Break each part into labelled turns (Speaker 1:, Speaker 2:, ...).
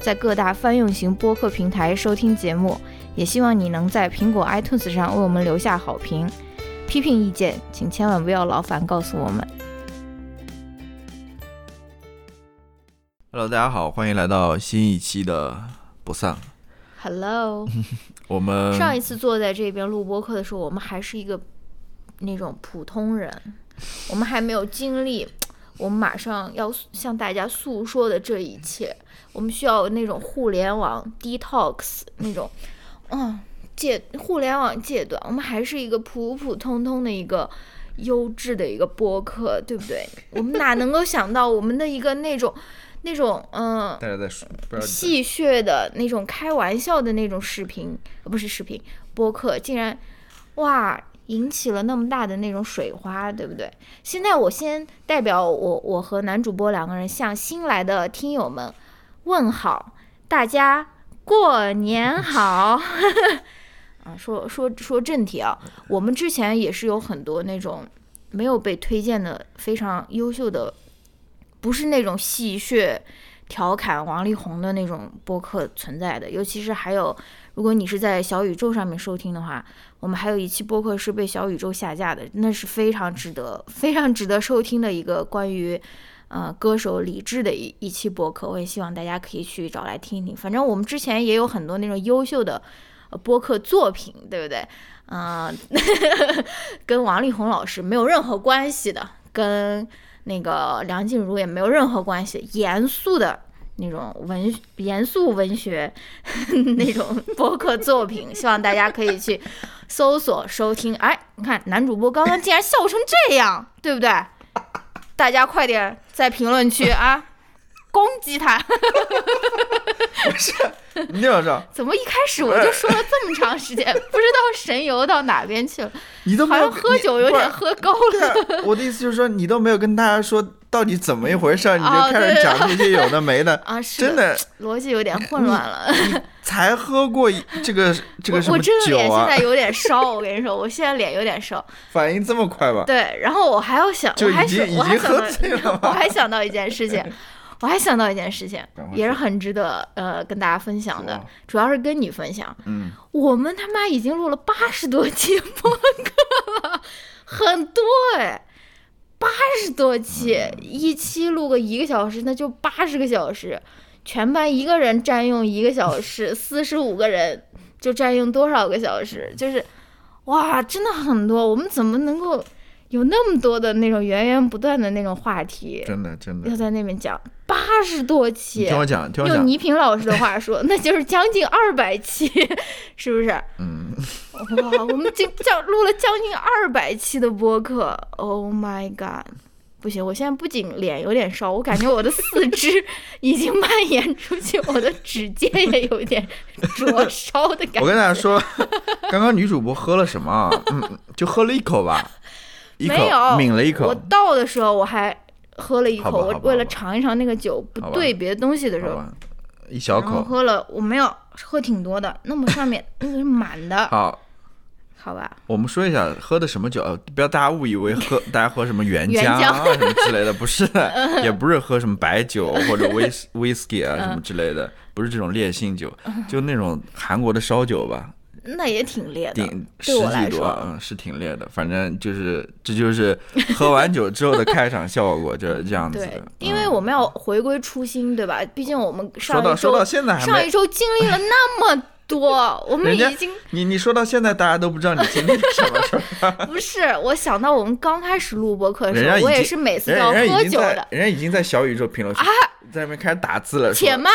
Speaker 1: 在各大泛用型播客平台收听节目，也希望你能在苹果 iTunes 上为我们留下好评。批评意见，请千万不要劳烦告诉我们。
Speaker 2: Hello，大家好，欢迎来到新一期的不丧。
Speaker 1: Hello，
Speaker 2: 我们
Speaker 1: 上一次坐在这边录播客的时候，我们还是一个那种普通人，我们还没有经历我们马上要向大家诉说的这一切。我们需要那种互联网 detox 那种，嗯，戒互联网戒断。我们还是一个普普通通的一个优质的一个播客，对不对？我们哪能够想到我们的一个那种那种嗯。
Speaker 2: 大家在说，不知道
Speaker 1: 戏谑的那种开玩笑的那种视频，呃不是视频播客，竟然哇引起了那么大的那种水花，对不对？现在我先代表我我和男主播两个人向新来的听友们问好，大家过年好。啊，说说说正题啊，我们之前也是有很多那种没有被推荐的非常优秀的，不是那种戏谑。调侃王力宏的那种播客存在的，尤其是还有，如果你是在小宇宙上面收听的话，我们还有一期播客是被小宇宙下架的，那是非常值得、非常值得收听的一个关于呃歌手李志的一一期播客，我也希望大家可以去找来听一听。反正我们之前也有很多那种优秀的播客作品，对不对？嗯、跟王力宏老师没有任何关系的，跟。那个梁静茹也没有任何关系，严肃的那种文严肃文学 那种播客作品，希望大家可以去搜索收听。哎，你看男主播刚刚竟然笑成这样，对不对？大家快点在评论区 啊攻击他！
Speaker 2: 不是你听我说，
Speaker 1: 怎么一开始我就说了这么长时间，不知道神游到哪边去了？
Speaker 2: 你都没有
Speaker 1: 喝酒有点喝高了。
Speaker 2: 我的意思就是说，你都没有跟大家说到底怎么一回事儿，你就
Speaker 1: 啊
Speaker 2: 开始讲这些有的没的，
Speaker 1: 啊，是
Speaker 2: 真的
Speaker 1: 逻辑有点混乱了。
Speaker 2: 你才喝过一这个这个什么
Speaker 1: 我我真的
Speaker 2: 酒啊
Speaker 1: 脸现在？有点烧，我跟你说，我现在脸有点烧。
Speaker 2: 反应这么快吧？
Speaker 1: 对，然后我还要想，
Speaker 2: 就
Speaker 1: 我还想，我还想到，我？还想到一件事情，我还想到一件事情，也是很值得呃跟大家分享的，主要是跟你分享。
Speaker 2: 嗯，
Speaker 1: 我们他妈已经录了八十多期播客了，很多哎，八十多期，
Speaker 2: 嗯
Speaker 1: 一期录个一个小时，那就八十个小时，全班一个人占用一个小时，四十五个人就占用多少个小时？就是，哇，真的很多，我们怎么能够有那么多的那种源源不断的那种话题
Speaker 2: 真的真的
Speaker 1: 要。在那边讲？八十多期
Speaker 2: 听，我讲，听我讲，
Speaker 1: 用倪萍老师的话说，那就是将近二百期，是不是？
Speaker 2: 嗯，
Speaker 1: 哇，我们就将录了将近二百期的播客，Oh my god！不行，我现在不仅脸有点烧，我感觉我的四肢已经蔓延出去，我的指尖也有点灼烧的感觉。
Speaker 2: 我跟大家说，刚刚女主播喝了什么啊？嗯，就喝了一口吧，一口
Speaker 1: 没有我
Speaker 2: 抿了一口，我
Speaker 1: 倒的时候我还喝了一口，我为了尝一尝那个酒不对别的东西的时候，
Speaker 2: 一小口。
Speaker 1: 喝了，我没有喝挺多的，那么上面那个是满的，
Speaker 2: 好，
Speaker 1: 好吧？
Speaker 2: 我们说一下喝的什么酒，呃不要大家误以为喝 大家喝什么原
Speaker 1: 原
Speaker 2: 浆啊什么之类的，不是，也不是喝什么白酒或者威士 whisky 啊什么之类的，不是这种烈性酒，就那种韩国的烧酒吧，
Speaker 1: 那也挺烈的，
Speaker 2: 顶十几多，
Speaker 1: 说，
Speaker 2: 嗯，是挺烈的。反正就是这就是喝完酒之后的开场效果，就是这样子
Speaker 1: 对
Speaker 2: 的。，
Speaker 1: 因为
Speaker 2: 嗯
Speaker 1: 我们要回归初心，对吧？毕竟我们
Speaker 2: 说到
Speaker 1: 上一周
Speaker 2: 说到现在还
Speaker 1: 上一，周经历了那么多，我们已经
Speaker 2: 你你说到现在，大家都不知道你经历了什么？
Speaker 1: 不是我想到我们刚开始录播课的时候，我也是每次都要喝酒的。
Speaker 2: 人家已经在小宇宙评论区啊在那边开始打字了，
Speaker 1: 且慢，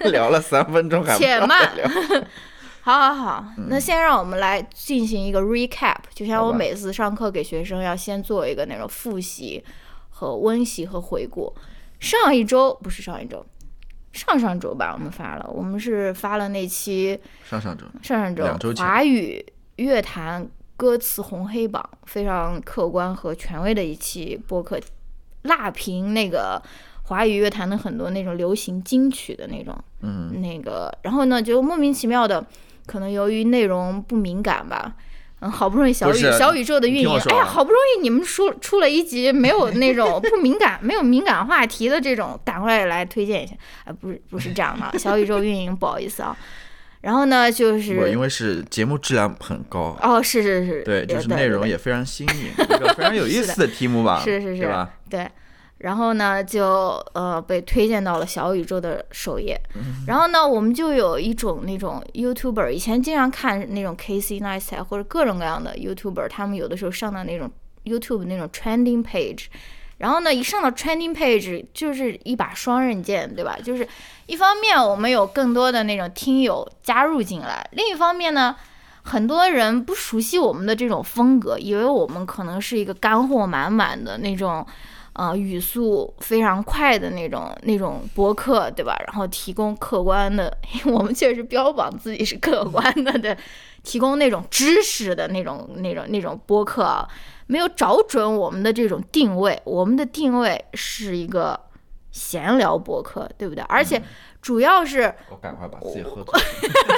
Speaker 2: 聊了三分钟还不
Speaker 1: 且慢
Speaker 2: 聊。
Speaker 1: 好好好，那先让我们来进行一个 recap，就像我每次上课给学生要先做一个那种复习和温习和回顾。上一周不是上一周，上上周吧，我们发了，我们是发了那期
Speaker 2: 上上周
Speaker 1: 上上周
Speaker 2: 两周前
Speaker 1: 华语乐坛歌词红黑榜非常客观和权威的一期播客，辣评那个华语乐坛的很多那种流行金曲的那种，
Speaker 2: 嗯，
Speaker 1: 那个，然后呢，就莫名其妙的，可能由于内容不敏感吧。嗯，好不容易小宇小宇宙的运营，哎呀，好不容易你们出出了一集没有那种不敏感、没有敏感话题的这种，赶快来推荐一下。哎，不是不是这样的，小宇宙运营不好意思啊。然后呢，就
Speaker 2: 不
Speaker 1: 是
Speaker 2: 因为是节目质量很高，
Speaker 1: 哦，是是是，
Speaker 2: 对，就是内容也非常新颖，一个非常有意思的题目吧，
Speaker 1: 是是是
Speaker 2: 对吧？
Speaker 1: 对，然后呢，就呃被推荐到了小宇宙的首页。
Speaker 2: 嗯
Speaker 1: 然后呢，我们就有一种那种 YouTuber，以前经常看那种 Casey Neistat 或者各种各样的 YouTuber，他们有的时候上到那种 YouTube 那种 trending page。然后呢，一上到 trending page 就是一把双刃剑，对吧？就是一方面我们有更多的那种听友加入进来，另一方面呢，很多人不熟悉我们的这种风格，以为我们可能是一个干货满满的那种，呃，语速非常快的那种那种博客，对吧？然后提供客观的，我们确实标榜自己是客观的对，提供那种知识的那种那种那种播客啊，没有找准我们的这种定位，我们的定位是一个闲聊博客，对不对？而且主要是。
Speaker 2: 我赶快把自己喝 醉。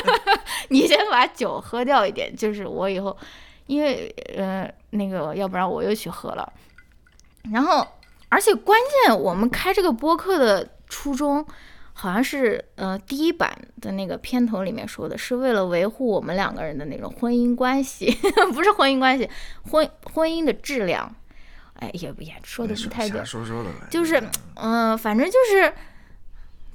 Speaker 1: 你先把酒喝掉一点，就是我以后，因为呃那个，要不然我又去喝了。然后，而且关键，我们开这个播客的初衷，好像是呃第一版的那个片头里面说的，是为了维护我们两个人的那种婚姻关系，不是婚姻关系，婚婚姻的质量。哎，也不也说的不太对，
Speaker 2: 说说的，
Speaker 1: 就是，嗯、反正就是，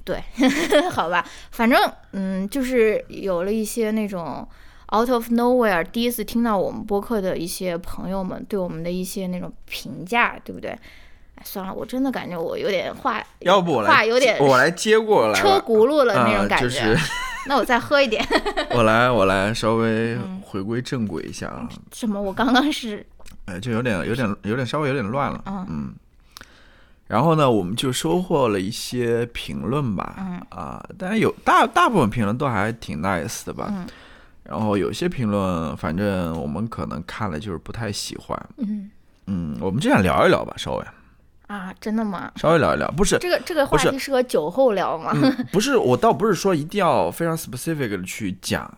Speaker 1: 对，好吧，反正嗯，就是有了一些那种 out of nowhere，第一次听到我们播客的一些朋友们对我们的一些那种评价，对不对？哎，算了，我真的感觉我有点话，
Speaker 2: 要不我来，
Speaker 1: 话有点
Speaker 2: 我来接过来，
Speaker 1: 车轱辘了那种
Speaker 2: 啊
Speaker 1: 感觉。
Speaker 2: 就是
Speaker 1: 那我再喝一点。
Speaker 2: 我来，我来稍微
Speaker 1: 嗯
Speaker 2: 回归正轨一下啊，
Speaker 1: 什么？我刚刚是
Speaker 2: 哎，就有点有点有点稍微有点乱了，
Speaker 1: 嗯
Speaker 2: 嗯。然后呢，我们就收获了一些评论吧，
Speaker 1: 嗯
Speaker 2: 啊，当然有大大部分评论都还挺 nice 的吧，
Speaker 1: 嗯
Speaker 2: 然后有些评论，反正我们可能看了就是不太喜欢，
Speaker 1: 嗯
Speaker 2: 嗯，我们就想聊一聊吧，稍微
Speaker 1: 啊，真的吗？
Speaker 2: 稍微聊一聊，不是，
Speaker 1: 这个这个话题适合酒后聊吗？
Speaker 2: 嗯，不是，我倒不是说一定要非常 specific 的去讲，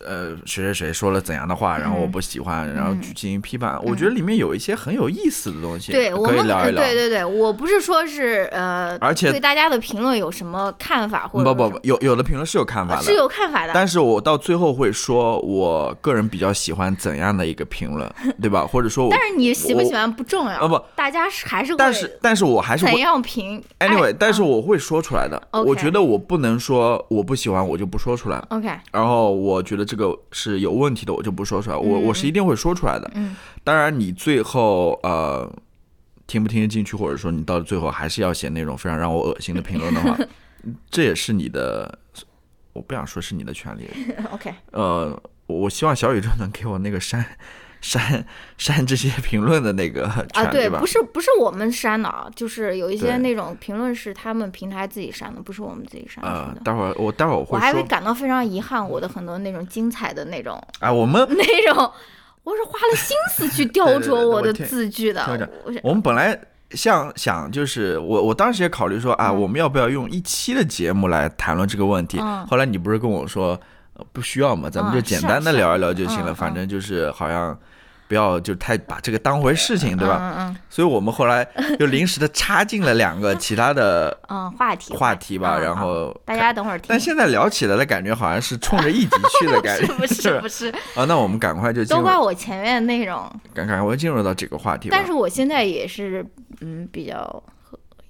Speaker 2: 呃，谁谁谁说了怎样的话，然后我不喜欢，然后
Speaker 1: 嗯
Speaker 2: 去进行批判。我觉得里面有一些很有意思的东西，
Speaker 1: 对我们，
Speaker 2: 可以聊一聊。
Speaker 1: 对对对，我不是说是呃，
Speaker 2: 而且
Speaker 1: 对大家的评论有什么看法，或者
Speaker 2: 不不不，有有的评论是有看法的，
Speaker 1: 是有看法的，
Speaker 2: 但是我到最后会说，我个人比较喜欢怎样的一个评论，对吧？或者说我，
Speaker 1: 但是你喜不喜欢不重要，
Speaker 2: 啊不，
Speaker 1: 大家是还是会
Speaker 2: 但是但是我还是
Speaker 1: 怎
Speaker 2: 会
Speaker 1: 样评
Speaker 2: ？anyway，
Speaker 1: 哎
Speaker 2: 但是我会说出来的。我觉得我不能说我不喜欢我就不说出来
Speaker 1: ，OK，
Speaker 2: 然后我觉得这个是有问题的，我就不说出来。我
Speaker 1: 嗯
Speaker 2: 我是一定会说出来的。
Speaker 1: 嗯
Speaker 2: 当然，你最后呃听不听得进去，或者说你到最后还是要写那种非常让我恶心的评论的话，这也是你的，我不想说是你的权利。
Speaker 1: OK，
Speaker 2: 呃，我希望小宇宙能给我那个删删 删这些评论的那个
Speaker 1: 啊，对，不？是不是我们删的啊，就是有一些那种评论是他们平台自己删的，不是我们自己删的。
Speaker 2: 待会儿我待会儿我
Speaker 1: 我还会感到非常遗憾，我的很多那种精彩的那种
Speaker 2: 啊，我们
Speaker 1: 那种，我是花了心思去雕琢我的字句的
Speaker 2: 听我讲。
Speaker 1: 我
Speaker 2: 我们本来想想就是我我当时也考虑说啊，
Speaker 1: 嗯
Speaker 2: 我们要不要用一期的节目来谈论这个问题？
Speaker 1: 嗯
Speaker 2: 后来你不是跟我说、呃不需要嘛，咱们就简单的聊一聊就行了，
Speaker 1: 嗯
Speaker 2: 反正就是好像。不要就太把这个当回事情，对吧？
Speaker 1: 嗯嗯
Speaker 2: 所以我们后来就临时的插进了两个其他的
Speaker 1: 嗯，话题
Speaker 2: 话题吧，然后
Speaker 1: 大家等会儿听。
Speaker 2: 但现在聊起来的感觉好像是冲着一集去的感觉，
Speaker 1: 是 不是 不是，
Speaker 2: 啊，那我们赶快就，
Speaker 1: 都怪我前面的内容。
Speaker 2: 赶赶快进入到这个话题。
Speaker 1: 但是我现在也是嗯比较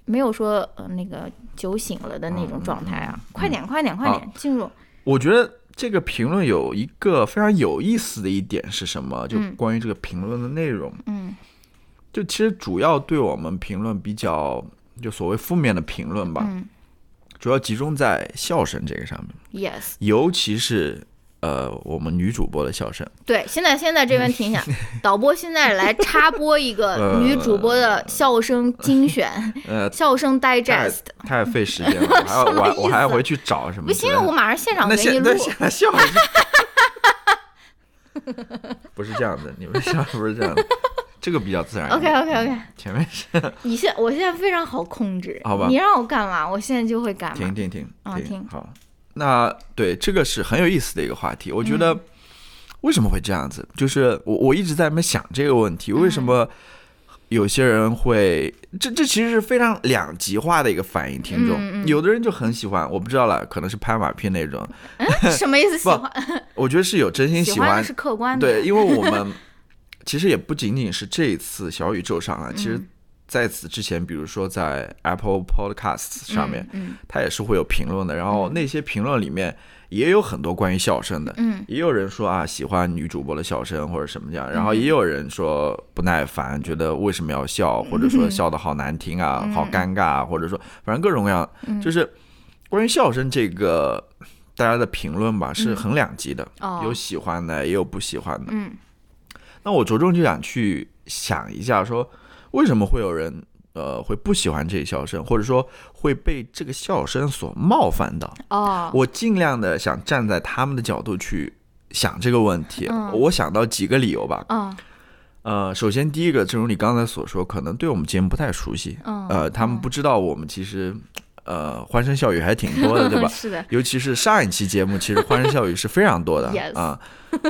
Speaker 1: 没有说呃那个酒醒了的那种状态啊。快点快点快点进入。
Speaker 2: 我觉得这个评论有一个非常有意思的一点是什么？就
Speaker 1: 嗯。
Speaker 2: 关于这个评论的内容，
Speaker 1: 嗯。
Speaker 2: 就其实主要对我们评论比较，就所谓负面的评论吧，
Speaker 1: 嗯。
Speaker 2: 主要集中在笑声这个上面
Speaker 1: ，，yes，
Speaker 2: 尤其是呃我们女主播的笑声。
Speaker 1: 对，现在现在这边停一下，导播现在来插播一个
Speaker 2: 呃
Speaker 1: 女主播的笑声精选，
Speaker 2: 呃，
Speaker 1: 笑声
Speaker 2: 太
Speaker 1: digest。
Speaker 2: 太费时间了，我还要我还我还要回去找什么
Speaker 1: 不行。我马上现场
Speaker 2: 那
Speaker 1: 给你录
Speaker 2: 现那。现在笑一下，不是这样的，你们笑不是这样的，这个比较自然
Speaker 1: OK OK OK，
Speaker 2: 前面是
Speaker 1: 你现我现在非常好控制，
Speaker 2: 好吧
Speaker 1: 你让我干嘛，我现在就会干嘛
Speaker 2: 停。停停
Speaker 1: 啊停
Speaker 2: 停，好。那对这个是很有意思的一个话题，我觉
Speaker 1: 嗯
Speaker 2: 得为什么会这样子？就是我我一直在那边想这个问题，为什
Speaker 1: 嗯
Speaker 2: 么有些人会这这其实是非常两极化的一个反应。听众、
Speaker 1: 嗯嗯
Speaker 2: 有的人就很喜欢，我不知道了，可能是拍马屁那种，
Speaker 1: 嗯，什么意思？喜欢
Speaker 2: 我觉得是有真心喜欢
Speaker 1: 是客观的。
Speaker 2: 对，因为我们 其实也不仅仅是这一次小宇宙上啊，其实
Speaker 1: 嗯
Speaker 2: 在此之前，比如说在 Apple Podcasts 上面，
Speaker 1: 嗯。
Speaker 2: 它也是会有评论的。然后那些评论里面也有很多关于笑声的，
Speaker 1: 嗯。
Speaker 2: 也有人说啊喜欢女主播的笑声或者什么这样，然后也有人说不耐烦，觉得为什么要笑，或者说笑的好难听啊，
Speaker 1: 嗯。
Speaker 2: 好尴尬啊，或者说反正各种各样，就是关于笑声这个。大家的评论吧是很两极的，
Speaker 1: 哦。
Speaker 2: 有喜欢的，也有不喜欢的。
Speaker 1: 嗯。
Speaker 2: 那我着重就想去想一下，说为什么会有人呃会不喜欢这一笑声，或者说会被这个笑声所冒犯到？
Speaker 1: 哦，
Speaker 2: 我尽量的想站在他们的角度去想这个问题。
Speaker 1: 嗯
Speaker 2: 我想到几个理由吧。
Speaker 1: 嗯
Speaker 2: 呃，首先第一个，正如你刚才所说，可能对我们节目不太熟悉，
Speaker 1: 嗯，
Speaker 2: 呃，他们不知道我们其实呃欢声笑语还挺多的，对吧？
Speaker 1: 是的，
Speaker 2: 尤其是上一期节目，其实欢声笑语是非常多的 啊。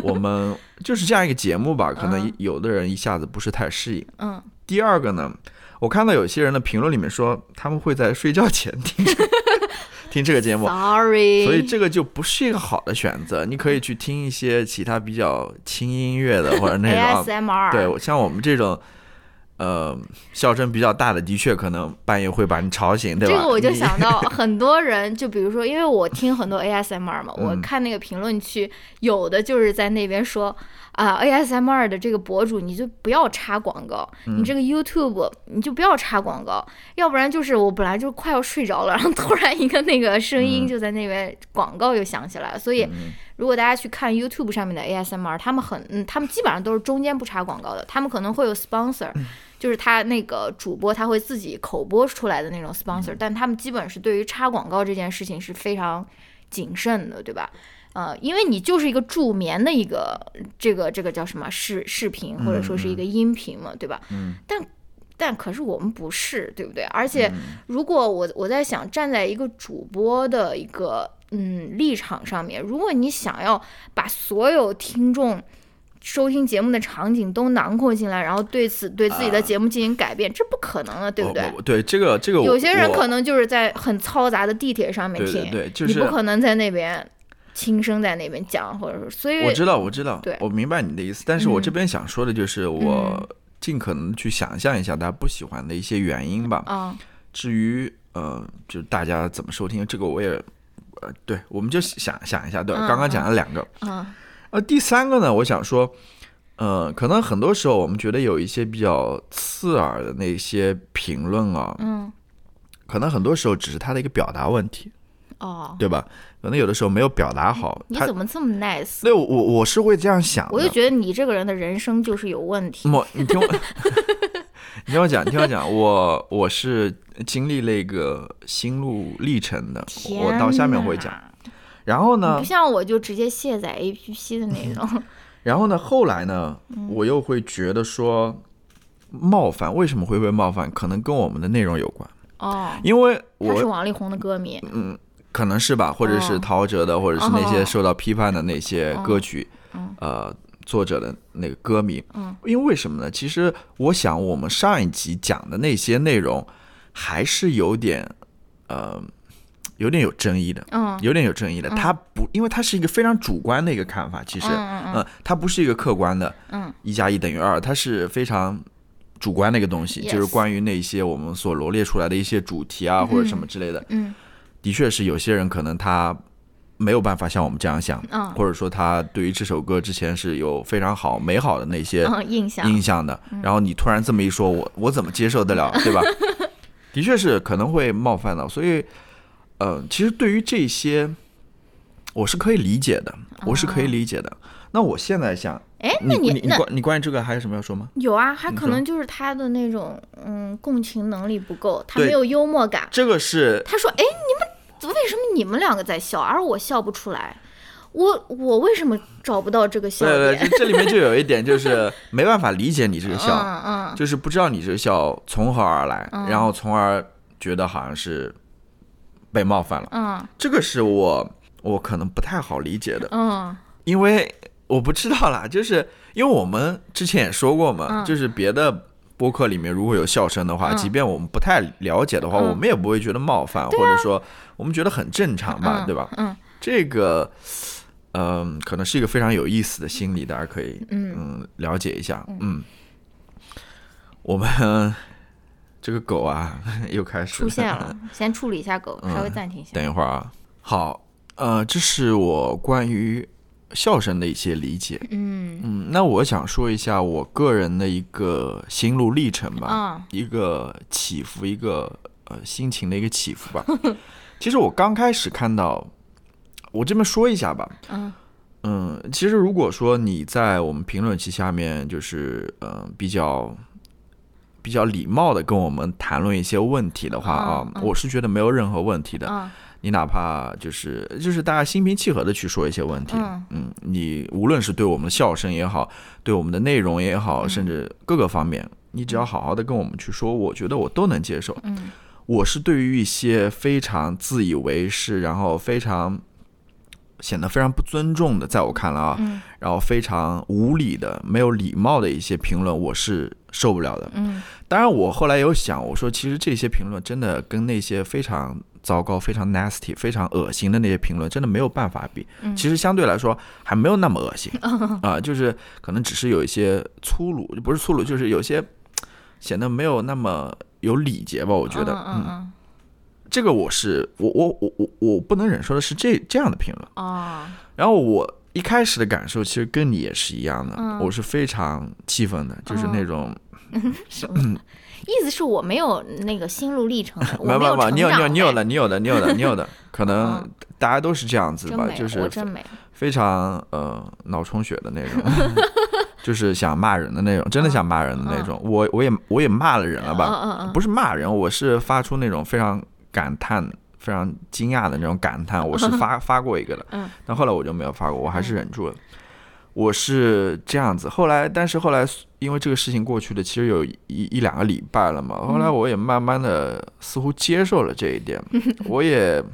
Speaker 2: 我们就是这样一个节目吧，可能
Speaker 1: 嗯
Speaker 2: 有的人一下子不是太适应。
Speaker 1: 嗯，
Speaker 2: 第二个呢，我看到有些人的评论里面说，他们会在睡觉前听这 听这个节目
Speaker 1: ，Sorry，
Speaker 2: 所以这个就不是一个好的选择。你可以去听一些其他比较轻音乐的，或者那种啊
Speaker 1: ASMR
Speaker 2: 对，像我们这种。呃，笑声比较大的，的确可能半夜会把你吵醒，对吧？
Speaker 1: 这个我就想到很多人，就比如说，因为我听很多 ASMR 嘛，我
Speaker 2: 嗯
Speaker 1: 看那个评论区，有的就是在那边说啊、ASMR 的这个博主你就不要插广告，
Speaker 2: 嗯。
Speaker 1: 你这个 YouTube 你就不要插广告，要不然就是我本来就快要睡着了，然后突然一个那个声音
Speaker 2: 嗯。
Speaker 1: 就在那边广告又响起来了，所以
Speaker 2: 嗯。
Speaker 1: 如果大家去看 YouTube 上面的 ASMR，他们很，嗯，他们基本上都是中间不插广告的，他们可能会有 sponsor，、就是他那个主播他会自己口播出来的那种 sponsor，、但他们基本是对于插广告这件事情是非常谨慎的，对吧？呃，因为你就是一个助眠的一个这个这个叫什么视视频或者说是一个音频嘛，对吧？
Speaker 2: 嗯
Speaker 1: 但但可是我们不是，对不对？而且
Speaker 2: 嗯
Speaker 1: 如果我我在想，站在一个主播的一个嗯立场上面，如果你想要把所有听众收听节目的场景都囊括进来，然后对此对自己的节目进行改变，这不可能的，对不对？
Speaker 2: 对这个这个我，
Speaker 1: 有些人可能就是在很嘈杂的地铁上面听，
Speaker 2: 对对，就
Speaker 1: 你不可能在那边轻声在那边讲，或者说，所以
Speaker 2: 我知道，我知道，
Speaker 1: 对。
Speaker 2: 我明白你的意思。但是我
Speaker 1: 嗯。
Speaker 2: 这边想说的就是，我尽可能去想象一下大家不喜欢的一些原因吧。
Speaker 1: 啊，
Speaker 2: 至于呃，就是大家怎么收听，这个我也呃，对，我们就想想一下，对刚刚讲了两个，
Speaker 1: 嗯。
Speaker 2: 呃，第三个呢，我想说，呃，可能很多时候我们觉得有一些比较刺耳的那些评论啊，
Speaker 1: 嗯。
Speaker 2: 可能很多时候只是他的一个表达问题，
Speaker 1: 哦，
Speaker 2: 对吧？可能有的时候没有表达好，
Speaker 1: 你
Speaker 2: 他
Speaker 1: 怎么这么 nice？
Speaker 2: 对我我我是会这样想的，
Speaker 1: 我就觉得你这个人的人生就是有问题。
Speaker 2: 我，你听我，你听我讲，你听我讲，我我是经历了一个心路历程的，我到下面会讲。然后呢
Speaker 1: 不，像我就直接卸载 APP 的那种。
Speaker 2: 然后呢，后来呢，
Speaker 1: 嗯
Speaker 2: 我又会觉得说，冒犯为什么会被冒犯，可能跟我们的内容有关，
Speaker 1: 哦，
Speaker 2: 因为
Speaker 1: 我是王力宏的歌迷。
Speaker 2: 可能是吧，或者是
Speaker 1: 哦。
Speaker 2: 陶喆的，或者是那些
Speaker 1: 哦。
Speaker 2: 受到批判的那些歌曲，
Speaker 1: 嗯
Speaker 2: 呃，作者的那个歌名，
Speaker 1: 嗯，
Speaker 2: 因为为什么呢？其实我想，我们上一集讲的那些内容，还是有点，呃，有点有争议的，
Speaker 1: 嗯。
Speaker 2: 有点有争议的。它不，因为它是一个非常主观的一个看法，其实，
Speaker 1: 嗯
Speaker 2: 它不是一个客观的，
Speaker 1: 嗯，
Speaker 2: 一加一等于二，它是非常主观的一个东西就是关于那些我们所罗列出来的一些主题啊，或者什么之类的。
Speaker 1: 嗯
Speaker 2: 的确是有些人可能他没有办法像我们这样想，
Speaker 1: 嗯
Speaker 2: 或者说他对于这首歌之前是有非常好美好的那些
Speaker 1: 嗯，印象。
Speaker 2: 印象的，然后你突然这么一说，我我怎么接受得了，对吧？的确是可能会冒犯到，所以，呃，其实对于这些我是可以理解的，我是可以理解的。那我现在想，
Speaker 1: 哎，那
Speaker 2: 你你
Speaker 1: 那
Speaker 2: 关你关于这个还有什么要说吗？
Speaker 1: 有啊，还可能就是他的那种嗯共情能力不够，他没有幽默感。
Speaker 2: 这个是
Speaker 1: 他说：“哎，你们为什么你们两个在笑，而我笑不出来？我我为什么找不到这个笑
Speaker 2: 对
Speaker 1: 点？”
Speaker 2: 对，这这里面就有一点就是没办法理解你这个笑，
Speaker 1: 嗯嗯
Speaker 2: 就是不知道你这个笑从何而来，
Speaker 1: 嗯
Speaker 2: 然后从而觉得好像是被冒犯了。
Speaker 1: 嗯
Speaker 2: 这个是我我可能不太好理解的，
Speaker 1: 嗯
Speaker 2: 因为我不知道啦，就是因为我们之前也说过嘛，
Speaker 1: 嗯
Speaker 2: 就是别的。播客里面如果有笑声的话，
Speaker 1: 嗯
Speaker 2: 即便我们不太了解的话，
Speaker 1: 嗯
Speaker 2: 我们也不会觉得冒犯，或者说我们觉得很正常吧，
Speaker 1: 嗯
Speaker 2: 对吧？
Speaker 1: 嗯
Speaker 2: 这个，嗯、可能是一个非常有意思的心理，大家可以
Speaker 1: 嗯
Speaker 2: 嗯了解一下。嗯，我们这个狗啊 又开始
Speaker 1: 出现了，先处理一下狗，稍微暂停一下。
Speaker 2: 等一会儿啊，好，呃，这是我关于笑声的一些理解。
Speaker 1: 嗯
Speaker 2: 嗯，那我想说一下我个人的一个心路历程吧，
Speaker 1: 啊
Speaker 2: 一个起伏，一个呃心情的一个起伏吧。其实我刚开始看到，我这么说一下吧，
Speaker 1: 嗯。
Speaker 2: 嗯，其实如果说你在我们评论区下面，就是呃比较比较礼貌的跟我们谈论一些问题的话啊，
Speaker 1: 嗯。嗯
Speaker 2: 我是觉得没有任何问题的。
Speaker 1: 嗯。
Speaker 2: 你哪怕就是就是大家心平气和的去说一些问题，
Speaker 1: 嗯。
Speaker 2: 你无论是对我们的笑声也好，对我们的内容也好，
Speaker 1: 嗯。
Speaker 2: 甚至各个方面，你只要好好的跟我们去说，我觉得我都能接受。
Speaker 1: 嗯
Speaker 2: 我是对于一些非常自以为是，然后非常显得非常不尊重的，在我看来啊，
Speaker 1: 嗯
Speaker 2: 然后非常无理的、没有礼貌的一些评论，我是受不了的。
Speaker 1: 嗯
Speaker 2: 当然，我后来有想，我说其实这些评论真的跟那些非常糟糕、非常 nasty、非常恶心的那些评论，真的没有办法比。
Speaker 1: 嗯
Speaker 2: 其实相对来说还没有那么恶心 啊、就是可能只是有一些粗鲁，不是粗鲁，就是有些显得没有那么有礼节吧。我觉得，
Speaker 1: 嗯嗯
Speaker 2: 这个我是我我我我我不能忍受的是这这样的评论。
Speaker 1: 嗯哦
Speaker 2: 然后我一开始的感受其实跟你也是一样的，
Speaker 1: 嗯
Speaker 2: 我是非常气愤的，就是那种。
Speaker 1: 什么？意思是我没有那个心路历程，我
Speaker 2: 没有没有没有，你有你有你有的，你有的，你有的，你有的，可能
Speaker 1: 嗯
Speaker 2: 大家都是这样子吧，就是
Speaker 1: 我真美。
Speaker 2: 非常呃脑充血的那种，就是想骂人的那种，真的想骂人的那种。我我也我也骂了人了吧？不是骂人，我是发出那种非常感叹、非常惊讶的那种感叹，我是发 发过一个的，
Speaker 1: 嗯
Speaker 2: 但后来我就没有发过，我还是忍住了。我是这样子，后来，但是后来因为这个事情过去的其实有一一两个礼拜了嘛，后来我也慢慢的似乎接受了这一点，我也，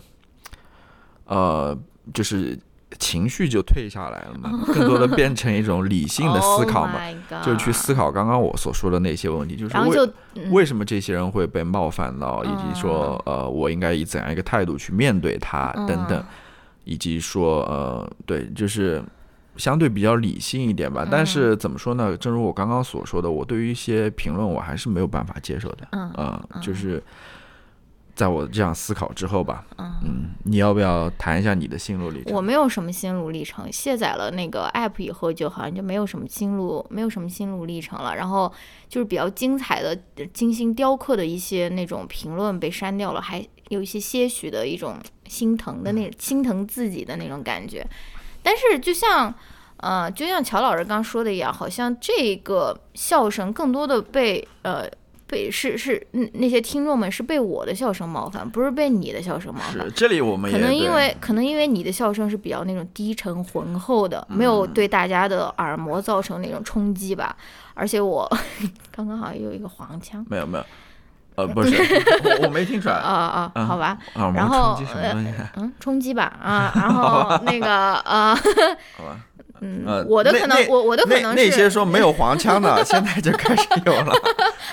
Speaker 2: 呃，就是情绪就退下来了嘛，更多的变成一种理性的 思考嘛
Speaker 1: Oh
Speaker 2: 就是去思考刚刚我所说的那些问题，就是为为什么这些人会被冒犯到，以及说呃，我应该以怎样一个态度去面对他等等
Speaker 1: 嗯，
Speaker 2: 以及说呃，对，就是相对比较理性一点吧。但是怎么说呢？正如我刚刚所说的，我对于一些评论我还是没有办法接受的。
Speaker 1: 嗯
Speaker 2: 呃，就是在我这样思考之后吧，嗯，你要不要谈一下你的心路历程？
Speaker 1: 我没有什么心路历程，卸载了那个 app 以后，就好像就没有什么心路，没有什么心路历程了。然后就是比较精彩的、精心雕刻的一些那种评论被删掉了，还有一些些许的一种心疼的那心疼自己的那种感觉。但是就像。呃，就像乔老师刚说的一样，好像这个笑声更多的被呃被是是嗯那些听众们是被我的笑声冒犯，不是被你的笑声冒犯。
Speaker 2: 是这里我们也
Speaker 1: 可能因为可能因为你的笑声是比较那种低沉浑厚的，没有
Speaker 2: 嗯
Speaker 1: 对大家的耳膜造成那种冲击吧。而且我 刚刚好像有一个黄腔
Speaker 2: 没有没有，呃，不是，我我没听出来
Speaker 1: 啊啊，
Speaker 2: 嗯
Speaker 1: 好吧，然后
Speaker 2: 冲击什么东西？
Speaker 1: 嗯，冲击吧啊，然后 那个呃，
Speaker 2: 好吧。
Speaker 1: 嗯
Speaker 2: 呃，
Speaker 1: 我的可能我我的可能
Speaker 2: 那那些说没有 黄腔的，现在就开始有了，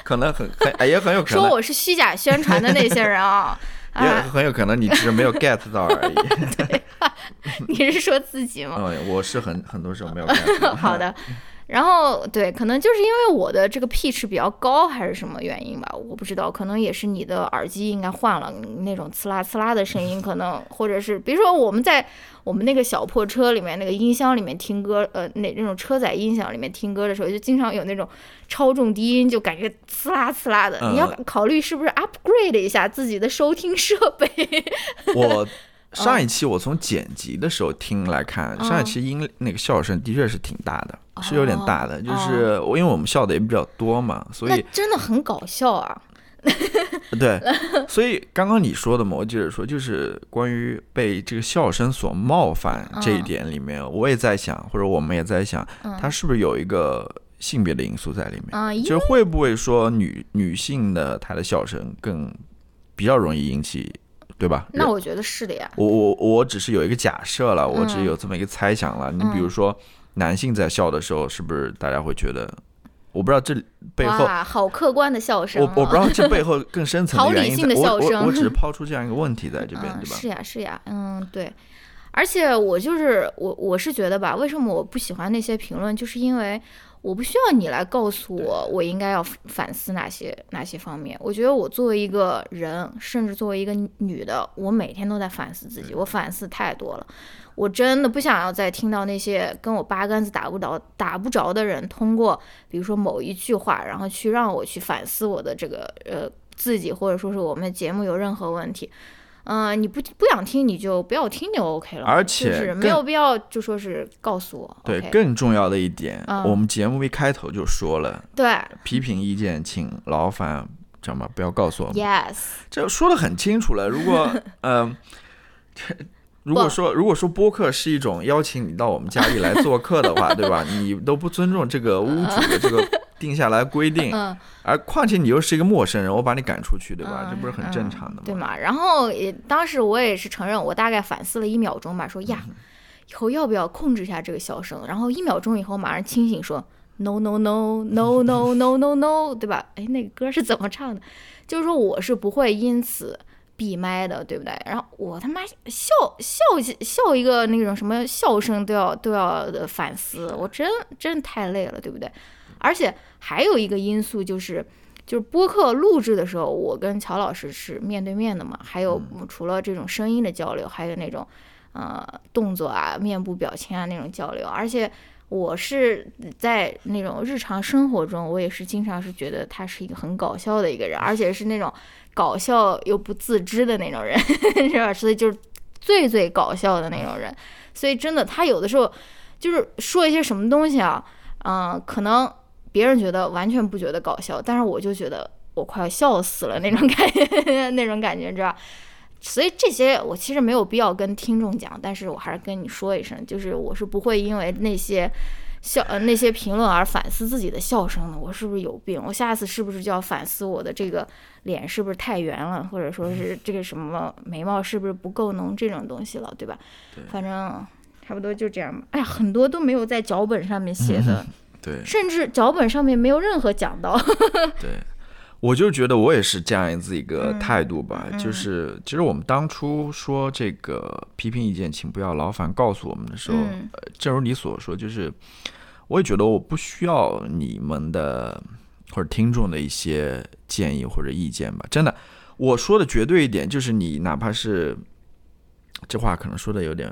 Speaker 2: 可能很很哎也很有可能，
Speaker 1: 说我是虚假宣传的那些人啊。
Speaker 2: 也
Speaker 1: 啊，
Speaker 2: 很有可能你只是没有 get 到而已。
Speaker 1: 对你是说自己吗？
Speaker 2: 嗯，我是很很多时候没有 get 到。
Speaker 1: 好的，然后对，可能就是因为我的这个 pitch 比较高，还是什么原因吧，我不知道，可能也是你的耳机应该换了，那种刺啦刺啦的声音，可能或者是比如说我们在我们那个小破车里面那个音箱里面听歌，呃，那那种车载音响里面听歌的时候，就经常有那种超重低音，就感觉刺啦刺啦的。
Speaker 2: 嗯
Speaker 1: 你要考虑是不是 upgrade 一下自己的收听设备。
Speaker 2: 我上一期我从剪辑的时候听来看，上一期音那个笑声的确是挺大的，是有点大的，就是我因为我们笑的也比较多嘛，所以
Speaker 1: 真的很搞笑啊。
Speaker 2: 对，所以刚刚你说的嘛，我接着说，就是关于被这个笑声所冒犯这一点里面，我也在想，或者我们也在想，它是不是有一个性别的因素在里面？就是会不会说女女性的她的笑声更比较容易引起，对吧？
Speaker 1: 那我觉得是的呀。
Speaker 2: 我我我只是有一个假设了，我只有这么一个猜想了。你比如说，男性在笑的时候，是不是大家会觉得？我不知道这背后
Speaker 1: 好客观的笑声，
Speaker 2: 我我不知道这背后更深层的 原因。
Speaker 1: 我
Speaker 2: 我我只是抛出这样一个问题在这边，对吧？
Speaker 1: 是呀是呀，嗯对。而且我就是我我是觉得吧，为什么我不喜欢那些评论，就是因为。我不需要你来告诉我，我应该要反思哪些哪些方面。我觉得我作为一个人，甚至作为一个女的，我每天都在反思自己。我反思太多了，我真的不想要再听到那些跟我八竿子打不着、打不着的人，通过比如说某一句话，然后去让我去反思我的这个呃自己，或者说是我们节目有任何问题。嗯，你不不想听你就不要听就 OK 了，
Speaker 2: 而且
Speaker 1: 没有必要就说是告诉我。
Speaker 2: 对，更重要的一点，我们节目一开头就说了，
Speaker 1: 对，
Speaker 2: 批评意见请劳烦，知道吗？不要告诉我们。
Speaker 1: Yes，
Speaker 2: 这说的很清楚了。如果嗯，如果说，如果说播客是一种邀请你到我们家里来做客的话，对吧？你都不尊重这个屋主的这个定下来规定。而况且你又是一个陌生人，我把你赶出去，对吧？这不是很正常的吗？
Speaker 1: 对吗？然后也当时我也是承认，我大概反思了一秒钟吧，说呀，以后要不要控制一下这个笑声。然后一秒钟以后马上清醒，说：no no no no no no no no，对吧？诶，那个歌是怎么唱的？就是说我是不会因此。闭麦的，对不对？然后我他妈笑笑笑一个那种什么笑声都要都要反思，我真真太累了，对不对？而且还有一个因素就是，就是播客录制的时候，我跟乔老师是面对面的嘛。还有除了这种声音的交流，还有那种呃动作啊、面部表情啊那种交流。而且我是在那种日常生活中，我也是经常是觉得他是一个很搞笑的一个人，而且是那种搞笑又不自知的那种人，是吧？所以就是最最搞笑的那种人。所以真的，他有的时候就是说一些什么东西啊，嗯，可能。别人觉得完全不觉得搞笑，但是我就觉得我快要笑死了那种感觉，那种感觉，知道？所以这些我其实没有必要跟听众讲，但是我还是跟你说一声，就是我是不会因为那些笑呃那些评论而反思自己的笑声呢。我是不是有病？我下次是不是就要反思我的这个脸是不是太圆了，或者说是这个什么眉毛是不是不够浓这种东西了，对吧？反正差不多就这样吧。哎呀，很多都没有在脚本上面写的。
Speaker 2: 对，
Speaker 1: 甚至脚本上面没有任何讲到。
Speaker 2: 对，我就觉得我也是这样子一个态度吧。就是其实我们当初说这个批评意见，请不要劳烦告诉我们的时候，正如你所说，就是我也觉得我不需要你们的或者听众的一些建议或者意见吧。真的，我说的绝对一点，就是你哪怕是这话可能说的有点，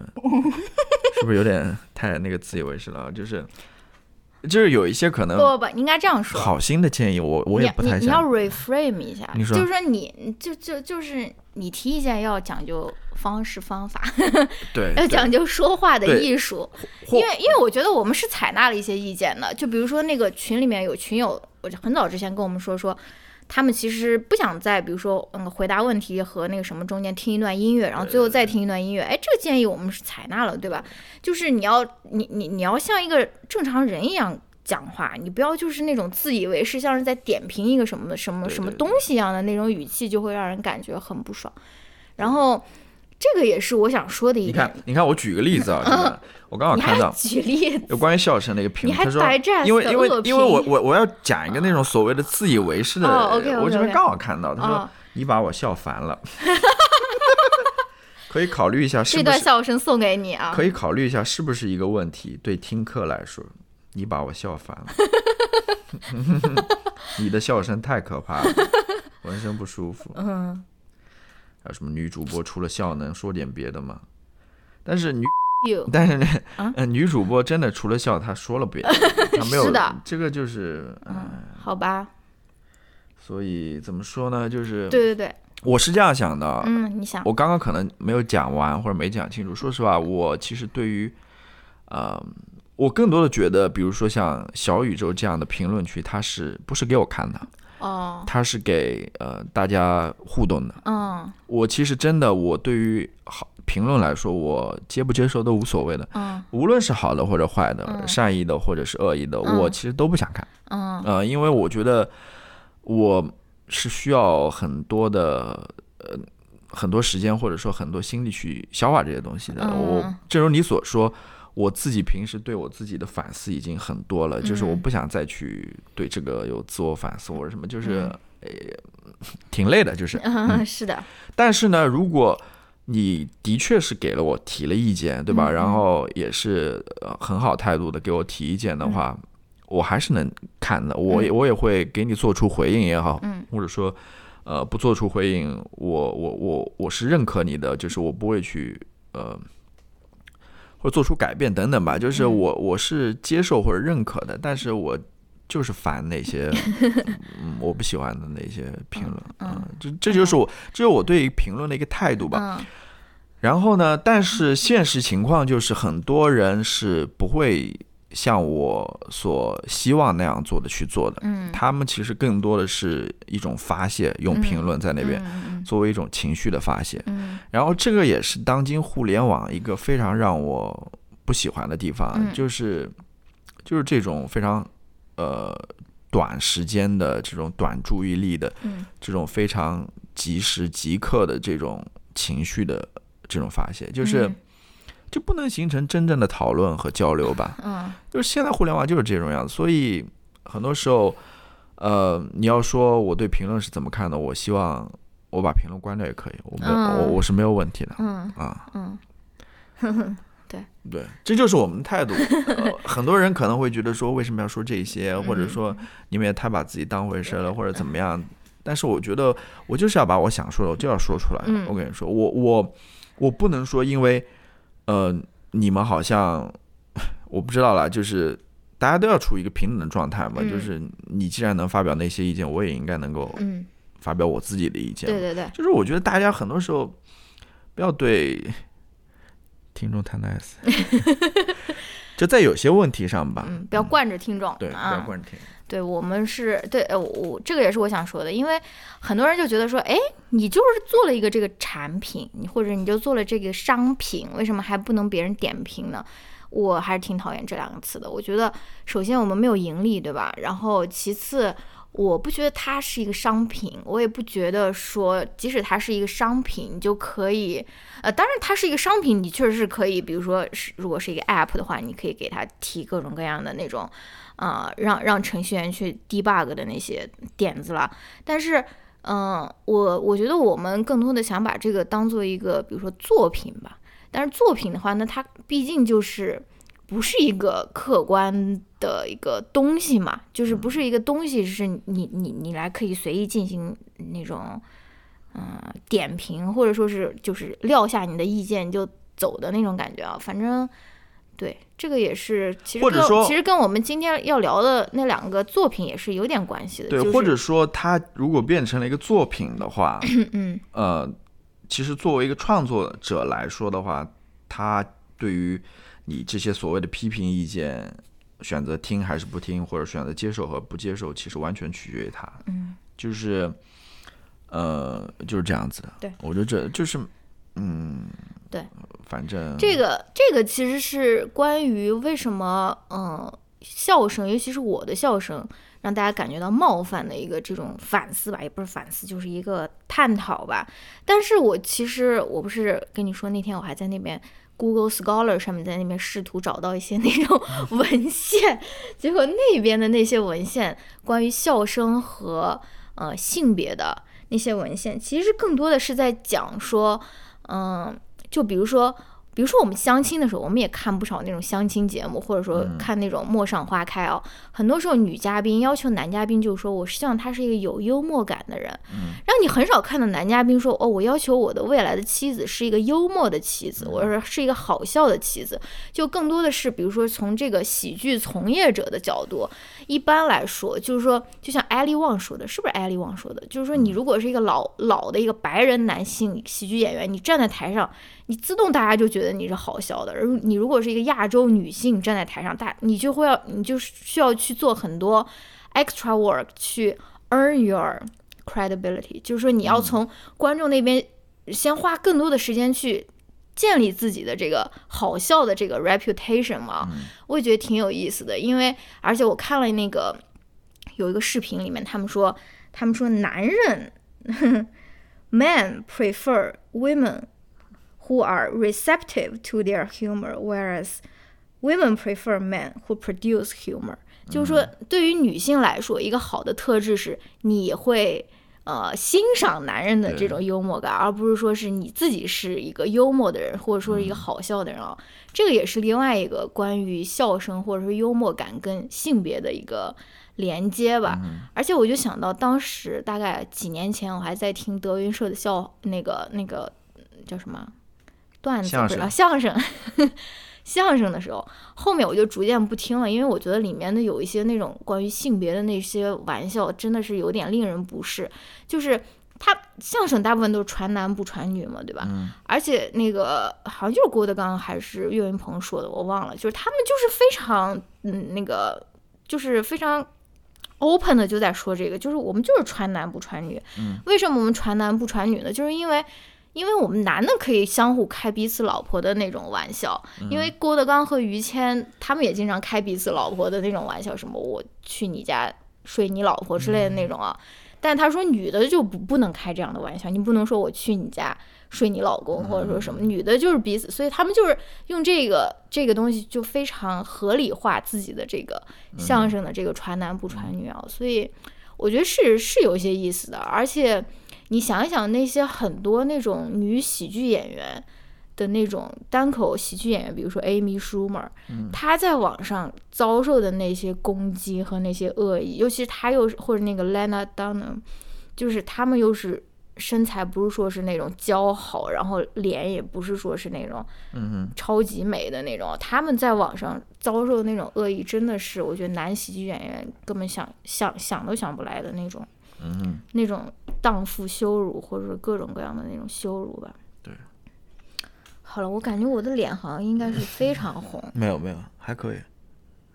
Speaker 2: 是不是有点太那个自以为是了？就是。就是有一些可能
Speaker 1: 不不不，应该这样说。
Speaker 2: 好心的建议，我我也不太想。
Speaker 1: 你要 reframe 一下，
Speaker 2: 就
Speaker 1: 是说你就就就是你提意见要讲究方式方法，
Speaker 2: 对，
Speaker 1: 要讲究说话的艺术。因为因为我觉得我们是采纳了一些意见的，就比如说那个群里面有群友，我就很早之前跟我们说说。他们其实不想在，比如说，嗯，回答问题和那个什么中间听一段音乐，然后最后再听一段音乐。哎，这个建议我们是采纳了，对吧？就是你要，你你你要像一个正常人一样讲话，你不要就是那种自以为是，像是在点评一个什么什么什么东西一样的那种语气，就会让人感觉很不爽。然后。这个也是我想说的一点。
Speaker 2: 你看，你看，我举个例子啊，真的，我刚好看到
Speaker 1: 举例
Speaker 2: 有关于笑声的一个评论，他说，因为因为因为我我我要讲一个那种所谓的自以为是的，我这边刚好看到，他说你把我笑烦了，可以考虑一下，这
Speaker 1: 段笑声送给你啊，
Speaker 2: 可以考虑一下是不是一个问题？对听课来说，你把我笑烦了，你的笑声太可怕了，浑身不舒服。嗯。还有什么女主播除了笑能说点别的吗？但是女，但是呢，嗯，女主播真的除了笑，她说了别的，她没有。
Speaker 1: 是的，
Speaker 2: 这个就是，
Speaker 1: 嗯，好吧。
Speaker 2: 所以怎么说呢？就是
Speaker 1: 对对对，
Speaker 2: 我是这样想的，
Speaker 1: 嗯，你想，
Speaker 2: 我刚刚可能没有讲完或者没讲清楚。说实话，我其实对于，呃，我更多的觉得，比如说像小宇宙这样的评论区，它是不是给我看的？
Speaker 1: 哦，
Speaker 2: 它是给呃大家互动的。
Speaker 1: 嗯。
Speaker 2: 我其实真的，我对于好评论来说，我接不接受都无所谓的，
Speaker 1: 嗯。
Speaker 2: 无论是好的或者坏的，
Speaker 1: 嗯。
Speaker 2: 善意的或者是恶意的，
Speaker 1: 嗯。
Speaker 2: 我其实都不想看。
Speaker 1: 嗯。
Speaker 2: 呃，因为我觉得我是需要很多的呃很多时间或者说很多心力去消化这些东西的。
Speaker 1: 嗯。
Speaker 2: 我正如你所说，我自己平时对我自己的反思已经很多了，就是我
Speaker 1: 嗯
Speaker 2: 不想再去对这个有自我反思或者什么，就是
Speaker 1: 嗯
Speaker 2: 呃挺累的，就是。
Speaker 1: 嗯，是的，
Speaker 2: 但是呢，如果你的确是给了我提了意见，对吧？
Speaker 1: 嗯
Speaker 2: 然后也是呃很好态度的给我提意见的话，我还是能看的。我也我也会给你做出回应也好，
Speaker 1: 嗯
Speaker 2: 或者说呃不做出回应，我我我我是认可你的，就是我不会去呃。或者做出改变等等吧，就是
Speaker 1: 嗯。
Speaker 2: 我我是接受或者认可的，但是我就是烦那些 嗯我不喜欢的那些评论，
Speaker 1: 嗯
Speaker 2: 啊这这就是我这是我对于评论的一个态度吧。
Speaker 1: 嗯。
Speaker 2: 然后呢，但是现实情况就是很多人是不会像我所希望那样做的去做的，
Speaker 1: 嗯，
Speaker 2: 他们其实更多的是一种发泄，用评论在那边
Speaker 1: 嗯
Speaker 2: 作为一种情绪的发泄。
Speaker 1: 嗯。
Speaker 2: 然后这个也是当今互联网一个非常让我不喜欢的地方，
Speaker 1: 嗯。
Speaker 2: 就是就是这种非常呃短时间的这种短注意力的
Speaker 1: 嗯。
Speaker 2: 这种非常即时即刻的这种情绪的这种发泄，就是
Speaker 1: 嗯
Speaker 2: 就不能形成真正的讨论和交流吧？
Speaker 1: 嗯
Speaker 2: 就是现在互联网就是这种样子，所以很多时候，呃，你要说我对评论是怎么看的，我希望我把评论关掉也可以，我没有，
Speaker 1: 嗯
Speaker 2: 我我是没有问题的
Speaker 1: 嗯
Speaker 2: 啊。
Speaker 1: 嗯
Speaker 2: 对，这就是我们的态度。呃、很多人可能会觉得说，为什么要说这些，或者说你们也太把自己当回事了，或者怎么样。但是我觉得，我就是要把我想说的，我就要说出来。
Speaker 1: 嗯
Speaker 2: 我跟你说，我我我不能说，因为呃，你们好像 我不知道啦，就是大家都要处于一个平等的状态嘛。
Speaker 1: 嗯
Speaker 2: 就是你既然能发表那些意见，我也应该能够
Speaker 1: 嗯，
Speaker 2: 发表我自己的意见。
Speaker 1: 对对对，
Speaker 2: 就是我觉得大家很多时候不要对听众太 nice，就在有些问题上吧，
Speaker 1: 嗯，不要惯着听众，
Speaker 2: 对，不要
Speaker 1: 啊，
Speaker 2: 惯着听。
Speaker 1: 对我们是对，呃，我这个也是我想说的，因为很多人就觉得说，哎，你就是做了一个这个产品，你或者你就做了这个商品，为什么还不能别人点评呢？我还是挺讨厌这两个词的。我觉得，首先我们没有盈利，对吧？然后其次，我不觉得它是一个商品，我也不觉得说，即使它是一个商品，你就可以，呃，当然它是一个商品，你确实是可以，比如说是如果是一个 app 的话，你可以给它提各种各样的那种。啊、让让程序员去 debug 的那些点子了。但是，嗯、我我觉得我们更多的想把这个当做一个，比如说作品吧。但是作品的话，那它毕竟就是不是一个客观的一个东西嘛，就是不是一个东西，是你你你来可以随意进行那种，嗯、点评或者说是就是撂下你的意见就走的那种感觉啊。反正。对，这个也是，其实跟
Speaker 2: 或者说
Speaker 1: 其实跟我们今天要聊的那两个作品也是有点关系的。
Speaker 2: 对，
Speaker 1: 就是、
Speaker 2: 或者说它如果变成了一个作品的话，
Speaker 1: 嗯
Speaker 2: 呃，其实作为一个创作者来说的话，他对于你这些所谓的批评意见，选择听还是不听，或者选择接受和不接受，其实完全取决于他。
Speaker 1: 嗯
Speaker 2: 就是，呃，就是这样子的。
Speaker 1: 对，
Speaker 2: 我觉得这就是，嗯，
Speaker 1: 对，
Speaker 2: 反正
Speaker 1: 这个这个其实是关于为什么嗯笑声，尤其是我的笑声，让大家感觉到冒犯的一个这种反思吧，也不是反思，就是一个探讨吧。但是我其实我不是跟你说那天我还在那边。Google Scholar 上面在那边试图找到一些那种文献，结果那边的那些文献关于笑声和呃性别的那些文献，其实更多的是在讲说，嗯、就比如说比如说我们相亲的时候，我们也看不少那种相亲节目，或者说看那种《陌上花开》啊。很多时候女嘉宾要求男嘉宾，就是说我希望他是一个有幽默感的人。
Speaker 2: 嗯。
Speaker 1: 让你很少看到男嘉宾说：“哦，我要求我的未来的妻子是一个幽默的妻子，我说是一个好笑的妻子。”就更多的是，比如说从这个喜剧从业者的角度，一般来说，就是说，就像艾利旺说的，是不是艾利旺说的？就是说，你如果是一个老老的一个白人男性喜剧演员，你站在台上。你自动大家就觉得你是好笑的，而你如果是一个亚洲女性站在台上，大你就会要你就需要去做很多 extra work 去 earn your credibility，就是说你要从观众那边先花更多的时间去建立自己的这个好笑的这个 reputation 嘛，我也觉得挺有意思的，因为而且我看了那个有一个视频里面，他们说他们说男人 men prefer women。who are receptive to their humor, whereas women prefer men who produce humor。就是说，对于女性来说，一个好的特质是你会呃欣赏男人的这种幽默感，而不是说是你自己是一个幽默的人，或者说是一个好笑的人啊。这个也是另外一个关于笑声或者说幽默感跟性别的一个连接吧。而且我就想到当时大概几年前，我还在听德云社的笑那个那个叫什么？段子
Speaker 2: 相声，
Speaker 1: 相声，相声的时候，后面我就逐渐不听了，因为我觉得里面的有一些那种关于性别的那些玩笑，真的是有点令人不适。就是他相声大部分都是传男不传女嘛，对吧？
Speaker 2: 嗯。
Speaker 1: 而且那个好像就是郭德纲还是岳云鹏说的，我忘了。就是他们就是非常嗯那个，就是非常 open 的就在说这个，就是我们就是传男不传女。
Speaker 2: 嗯。
Speaker 1: 为什么我们传男不传女呢？就是因为。因为我们男的可以相互开彼此老婆的那种玩笑，因为郭德纲和于谦他们也经常开彼此老婆的那种玩笑，什么我去你家睡你老婆之类的那种啊。但他说女的就不不能开这样的玩笑，你不能说我去你家睡你老公或者说什么，女的就是彼此，所以他们就是用这个这个东西就非常合理化自己的这个相声的这个传男不传女啊，所以我觉得是是有些意思的，而且。你想一想，那些很多那种女喜剧演员的那种单口喜剧演员，比如说 Amy Schumer，她在网上遭受的那些攻击和那些恶意，尤其是她又是或者那个 Lena Dunham，就是他们又是身材不是说是那种姣好，然后脸也不是说是那种超级美的那种，他们在网上遭受的那种恶意，真的是我觉得男喜剧演员根本想想想都想不来的那种。
Speaker 2: 嗯，
Speaker 1: 那种荡妇羞辱，或者说各种各样的那种羞辱吧。
Speaker 2: 对。
Speaker 1: 好了，我感觉我的脸好像应该是非常红。
Speaker 2: 没有没有，还可以，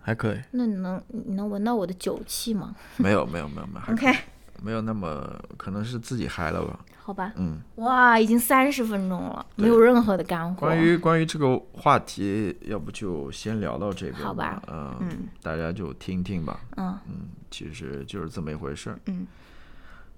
Speaker 2: 还可以。
Speaker 1: 那你能你能闻到我的酒气吗？
Speaker 2: 没有没有没有没有。
Speaker 1: OK。
Speaker 2: 没有那么，可能是自己嗨了吧。
Speaker 1: 好吧。
Speaker 2: 嗯。
Speaker 1: 哇，已经三十分钟了，没有任何的干货。
Speaker 2: 关于关于这个话题，要不就先聊到这边。
Speaker 1: 好吧。
Speaker 2: 嗯。大家就听听吧。
Speaker 1: 嗯。
Speaker 2: 嗯，其实就是这么一回事儿。
Speaker 1: 嗯。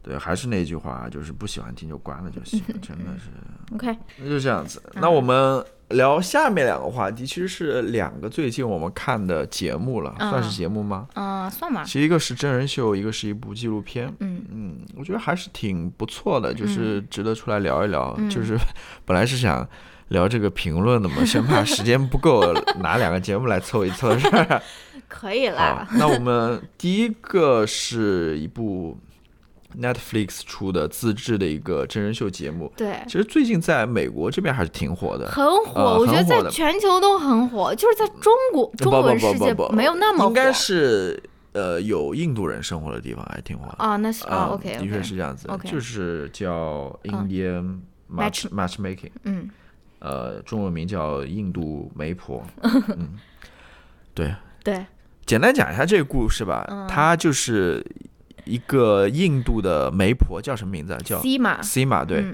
Speaker 2: 对，还是那句话，就是不喜欢听就关了就行，真的是。
Speaker 1: OK，
Speaker 2: 那就这样子。那我们聊下面两个话题，其实是两个最近我们看的节目了，算是节目吗？
Speaker 1: 啊，算吧。
Speaker 2: 其实一个是真人秀，一个是一部纪录片。
Speaker 1: 嗯
Speaker 2: 嗯，我觉得还是挺不错的，就是值得出来聊一聊。就是 本来是想聊这个评论的嘛，生怕时间不够，拿两个节目来凑一凑，是吧？
Speaker 1: 可以啦。
Speaker 2: 那我们第一个是一部。Netflix 出的自制的一个真人秀节目，
Speaker 1: 对，
Speaker 2: 其实最近在美国这边还是挺火的，
Speaker 1: 很火，我觉得在全球都很火，就是在中国中文世界没有那么
Speaker 2: 火，应该是呃有印度人生活的地方还挺火
Speaker 1: 啊，那是啊，OK，
Speaker 2: 的确是这样子，就是叫 Indian Match Matchmaking，
Speaker 1: 嗯，
Speaker 2: 呃，中文名叫印度媒婆，嗯，对。
Speaker 1: 对，
Speaker 2: 简单讲一下这个故事吧，它就是。一个印度的媒婆叫什么名字？叫
Speaker 1: C 马
Speaker 2: C 马，对，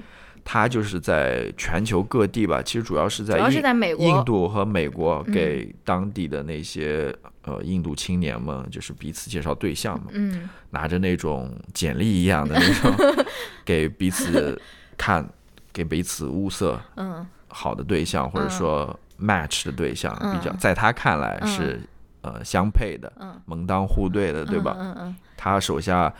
Speaker 2: 她就是在全球各地吧，其实主要是在
Speaker 1: 主要是在美国、
Speaker 2: 印度和美国给当地的那些呃印度青年们，就是彼此介绍对象嘛，
Speaker 1: 嗯，
Speaker 2: 拿着那种简历一样的那种 给彼此看，给彼此物色，
Speaker 1: 嗯，
Speaker 2: 好的对象或者说 match 的对象，比较在他看来是呃相配的，门当户对的，对吧？
Speaker 1: 嗯嗯。
Speaker 2: 他手下，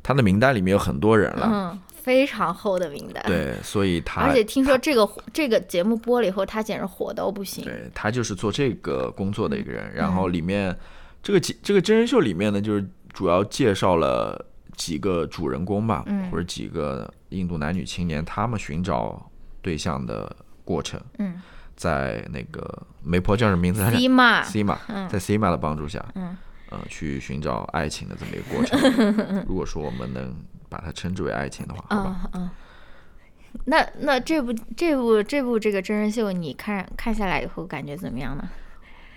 Speaker 2: 他的名单里面有很多人了，嗯
Speaker 1: 非常厚的名单。，
Speaker 2: 对，所以他
Speaker 1: 而且听说这个这个节目播了以后，他简直火到不行。
Speaker 2: 对他就是做这个工作的一个人。然后里面这个节这个真人秀里面呢，就是主要介绍了几个主人公吧，
Speaker 1: 嗯
Speaker 2: 或者几个印度男女青年他们寻找对象的过程。
Speaker 1: 嗯
Speaker 2: 在那个媒婆叫什么名字来着
Speaker 1: C 嘛
Speaker 2: ，？Sima，
Speaker 1: 嗯
Speaker 2: 在 Sima 的帮助下，
Speaker 1: 嗯
Speaker 2: 呃，去寻找爱情的这么一个过程。如果说我们能把它称之为爱情的话，好吧？
Speaker 1: 嗯嗯。那那这部这部这部这个真人秀，你看看下来以后感觉怎么样呢？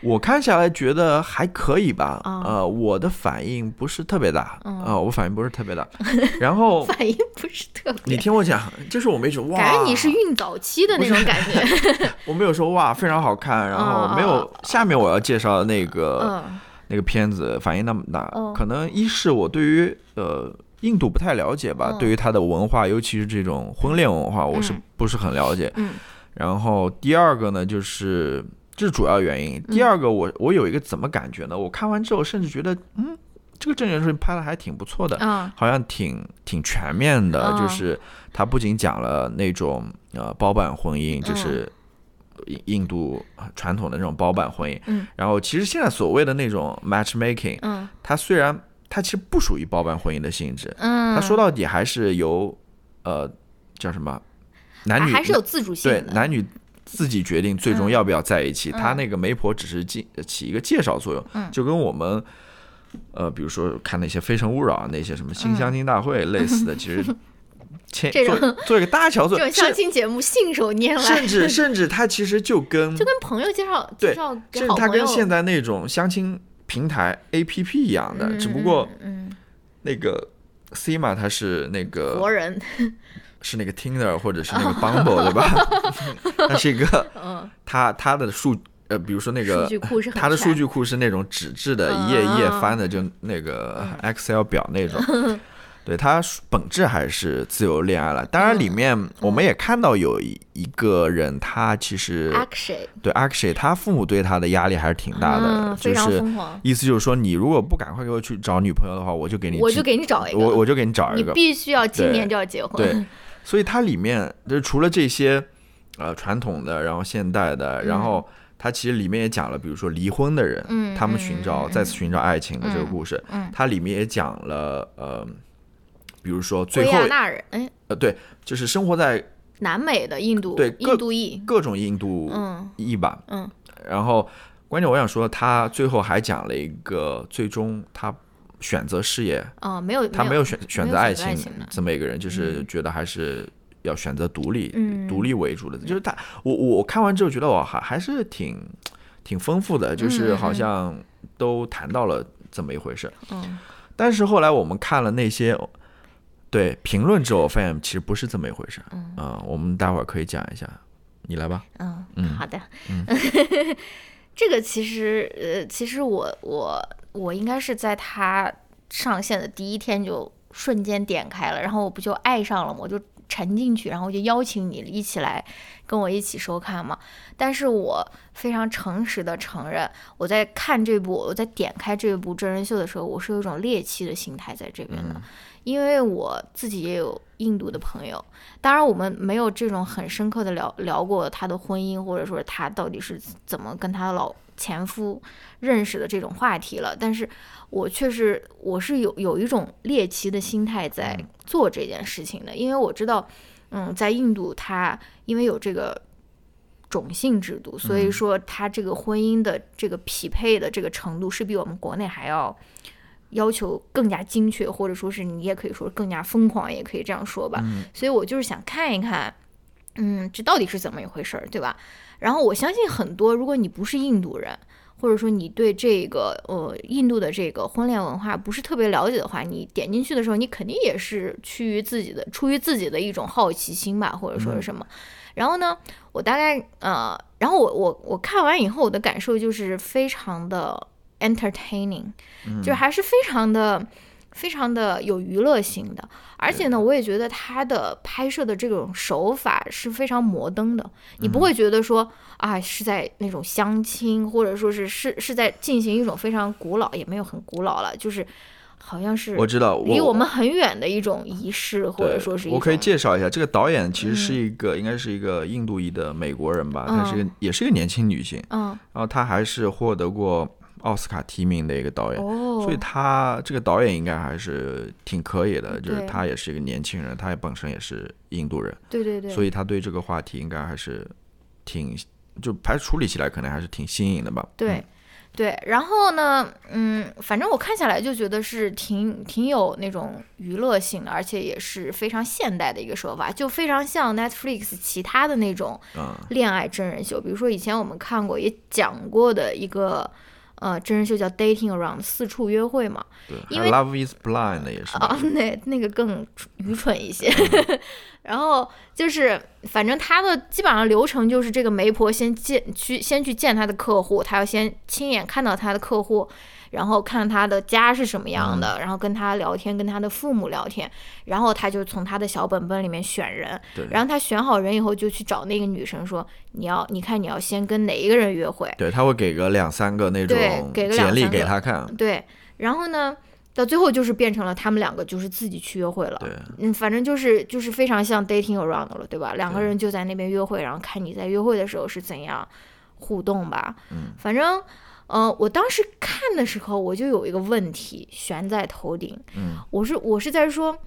Speaker 2: 我看下来觉得还可以吧，
Speaker 1: 啊
Speaker 2: 呃，我的反应不是特别大，
Speaker 1: 嗯
Speaker 2: 啊、我反应不是特别大。然后
Speaker 1: 反应不是特
Speaker 2: 别你，听我讲，就是我没说哇，
Speaker 1: 感觉你是孕早期的那种感觉。
Speaker 2: 我没有说哇非常好看，然后没
Speaker 1: 哦
Speaker 2: 有下面我要介绍的那个、
Speaker 1: 嗯
Speaker 2: 那个片子反应那么大，
Speaker 1: 哦
Speaker 2: 可能一是我对于呃印度不太了解吧，
Speaker 1: 嗯
Speaker 2: 对于它的文化，尤其是这种婚恋文化，我是
Speaker 1: 嗯
Speaker 2: 不是很了解。
Speaker 1: 嗯
Speaker 2: 然后第二个呢，就是这是主要原因。第二个我，我有一个怎么感觉呢？我看完之后，甚至觉得，嗯，这个真人秀拍的还挺不错的，
Speaker 1: 嗯
Speaker 2: 好像挺挺全面的。
Speaker 1: 嗯
Speaker 2: 就是他不仅讲了那种呃包办婚姻，就是印印度传统的那种包办婚姻，
Speaker 1: 嗯
Speaker 2: 然后其实现在所谓的那种 matchmaking，
Speaker 1: 嗯。
Speaker 2: 它虽然它其实不属于包办婚姻的性质，
Speaker 1: 嗯，
Speaker 2: 它说到底还是由呃叫什么男女
Speaker 1: 还是有自主性的。
Speaker 2: 对男女自己决定最终
Speaker 1: 嗯
Speaker 2: 要不要在一起。
Speaker 1: 嗯。
Speaker 2: 他那个媒婆只是起起一个介绍作用，
Speaker 1: 嗯。
Speaker 2: 就跟我们呃，比如说看那些《非诚勿扰》啊那些什么新相亲大会 类似的，其实牵
Speaker 1: 这种
Speaker 2: 做做一个搭桥
Speaker 1: 做相亲节目信手拈来，
Speaker 2: 甚至甚至它其实就跟
Speaker 1: 就跟朋友介绍介绍给
Speaker 2: 甚至它
Speaker 1: 好朋友
Speaker 2: 跟现在那种相亲平台 A P P 一样的，
Speaker 1: 嗯
Speaker 2: 只不过
Speaker 1: 嗯
Speaker 2: 那个 C 嘛，他是那
Speaker 1: 嗯
Speaker 2: 个
Speaker 1: 活人，
Speaker 2: 是那个 Tinder 或者是那个 Bumble 对吧？它是一个
Speaker 1: 嗯，
Speaker 2: 它它的数呃，比如说那个
Speaker 1: 数据库是很
Speaker 2: 它的数据库是那种纸质的，
Speaker 1: 嗯
Speaker 2: 一页一页
Speaker 1: 嗯
Speaker 2: 翻的，就那个 Excel 表那种。对，它本质还是自由恋爱了。当然，里面我们也看到有一一个人，他其实对 Akshay，他父母对他的压力还是挺大的，
Speaker 1: 嗯，
Speaker 2: 就是，意思就是说，你如果不赶快给我去找女朋友的话，我就给你
Speaker 1: 我就给你找一个，
Speaker 2: 我我就给你找一
Speaker 1: 你
Speaker 2: 个。
Speaker 1: 必须要今年就要结婚，
Speaker 2: 对，所以它里面就是除了这些呃传统的，然后现代的，然后它其实里面也讲了，比如说离婚的人，
Speaker 1: 嗯
Speaker 2: 他们寻找、
Speaker 1: 嗯
Speaker 2: 再次寻找爱情的这个故事，
Speaker 1: 嗯
Speaker 2: 它里面也讲了呃，比如说最
Speaker 1: 圭
Speaker 2: 后
Speaker 1: 亚那人，哎，
Speaker 2: 呃对，就是生活在
Speaker 1: 南美的印度，
Speaker 2: 对各
Speaker 1: 印度裔，
Speaker 2: 各种印度
Speaker 1: 嗯。
Speaker 2: 裔吧，
Speaker 1: 嗯。
Speaker 2: 然后关键我想说，他最后还讲了一个最终他选择事业，
Speaker 1: 哦，没有，
Speaker 2: 他没有选选择爱情这么一个人，就是觉得还是要选择独立，
Speaker 1: 嗯。
Speaker 2: 独立为主的。就是他，我我我看完之后觉得我还还是挺挺丰富的，就是好像都谈到了这么一回事。
Speaker 1: 嗯。
Speaker 2: 但是后来我们看了那些对评论之后，我发现其实不是这么一回事。
Speaker 1: 嗯
Speaker 2: 我们待会儿可以讲一下，你来吧。
Speaker 1: 嗯
Speaker 2: 嗯
Speaker 1: 好的，嗯 这个其实呃，其实我我我应该是在它上线的第一天就瞬间点开了，然后我不就爱上了吗？我就沉进去，然后我就邀请你一起来跟我一起收看嘛。但是我非常诚实的承认，我在看这部，我在点开这部真人秀的时候，我是有一种猎奇的心态在这边的，因为我自己也有印度的朋友，当然我们没有这种很深刻的聊聊过他的婚姻，或者说他到底是怎么跟他的老前夫认识的这种话题了，但是我确实我是有有一种猎奇的心态在做这件事情的，因为我知道，嗯，在印度他因为有这个。种姓制度，所以说他这个婚姻的这个匹配的这个程度是比我们国内还要要求更加精确，或者说是你也可以说更加疯狂，也可以这样说吧。所以我就是想看一看，嗯，这到底是怎么一回事儿，对吧？然后我相信很多，如果你不是印度人，或者说你对这个呃印度的这个婚恋文化不是特别了解的话，你点进去的时候，你肯定也是趋于自己的出于自己的一种好奇心吧，或者说是什么。然后呢，我大概呃，然后我我我看完以后，我的感受就是非常的 entertaining，、就还是非常的。非常的有娱乐性的，而且呢，我也觉得他的拍摄的这种手法是非常摩登的，你不会觉得说啊是在那种相亲，或者说是是是在进行一种非常古老，也没有很古老了，就是好像是
Speaker 2: 我知道，
Speaker 1: 离我们很远的一种仪式，或者说是
Speaker 2: 我可以介绍一下，这个导演其实是一个，应该是一个印度裔的美国人吧，她是个也是一个年轻女性，
Speaker 1: 嗯，
Speaker 2: 然后她还是获得过奥斯卡提名的一个导演，
Speaker 1: 哦，
Speaker 2: 所以他这个导演应该还是挺可以的，就是他也是一个年轻人，他也本身也是印度人，
Speaker 1: 对对对，
Speaker 2: 所以他对这个话题应该还是挺，就排处理起来可能还是挺新颖的吧，
Speaker 1: 对，对，然后呢，嗯，反正我看下来就觉得是挺挺有那种娱乐性的，而且也是非常现代的一个手法，就非常像 Netflix 其他的那种
Speaker 2: 嗯。
Speaker 1: 恋爱真人秀，比如说以前我们看过也讲过的一个呃真人秀叫 Dating Around 四处约会嘛，
Speaker 2: 对，
Speaker 1: 因为
Speaker 2: Love Is Blind 也是吧
Speaker 1: 啊，那那个更愚蠢一些。然后就是，反正他的基本上流程就是，这个媒婆先见去先去见他的客户，他要先亲眼看到他的客户，然后看他的家是什么样的，然后跟他聊天，跟他的父母聊天，然后他就从他的小本本里面选人，然后他选好人以后就去找那个女生说，你要你看你要先跟哪一个人约会，
Speaker 2: 对，他会给个两三个那
Speaker 1: 对
Speaker 2: 种
Speaker 1: 给个两
Speaker 2: 简历给他看，
Speaker 1: 对，然后呢，到最后就是变成了他们两个就是自己去约会了。嗯，反正就是就是非常像 dating around 了，对吧？两个人就在那边约会，然后看你在约会的时候是怎样互动吧。
Speaker 2: 嗯，
Speaker 1: 反正，呃，我当时看的时候，我就有一个问题悬在头顶。
Speaker 2: 嗯，
Speaker 1: 我是我是在说，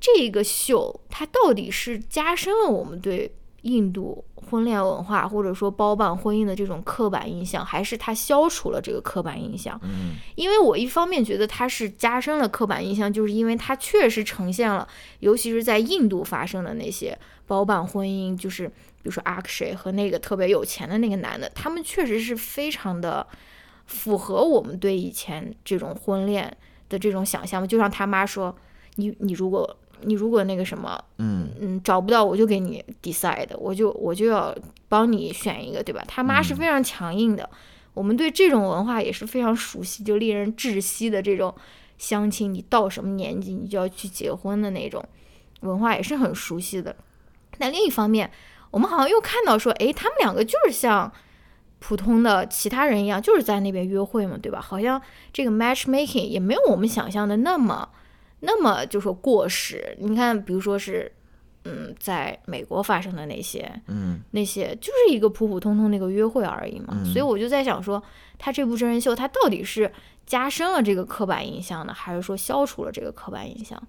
Speaker 1: 这个秀它到底是加深了我们对印度婚恋文化或者说包办婚姻的这种刻板印象，还是它消除了这个刻板印象？
Speaker 2: 嗯，
Speaker 1: 因为我一方面觉得它是加深了刻板印象，就是因为它确实呈现了，尤其是在印度发生的那些包办婚姻，就是比如说阿克谁和那个特别有钱的那个男的，他们确实是非常的符合我们对以前这种婚恋的这种想象吗。就像他妈说，你你如果你如果那个什么，
Speaker 2: 嗯，
Speaker 1: 嗯，找不到我就给你 decide，我就我就要帮你选一个，对吧？他妈是非常强硬的，我们对这种文化也是非常熟悉，就令人窒息的这种相亲，你到什么年纪你就要去结婚的那种文化也是很熟悉的。但另一方面，我们好像又看到说，诶，他们两个就是像普通的其他人一样，就是在那边约会嘛，对吧？好像这个 matchmaking 也没有我们想象的那么那么就说过时。你看，比如说是，嗯，在美国发生的那些，
Speaker 2: 嗯，
Speaker 1: 那些就是一个普普通通的一个约会而已嘛。
Speaker 2: 嗯
Speaker 1: 所以我就在想说，他这部真人秀，他到底是加深了这个刻板印象呢，还是说消除了这个刻板印象？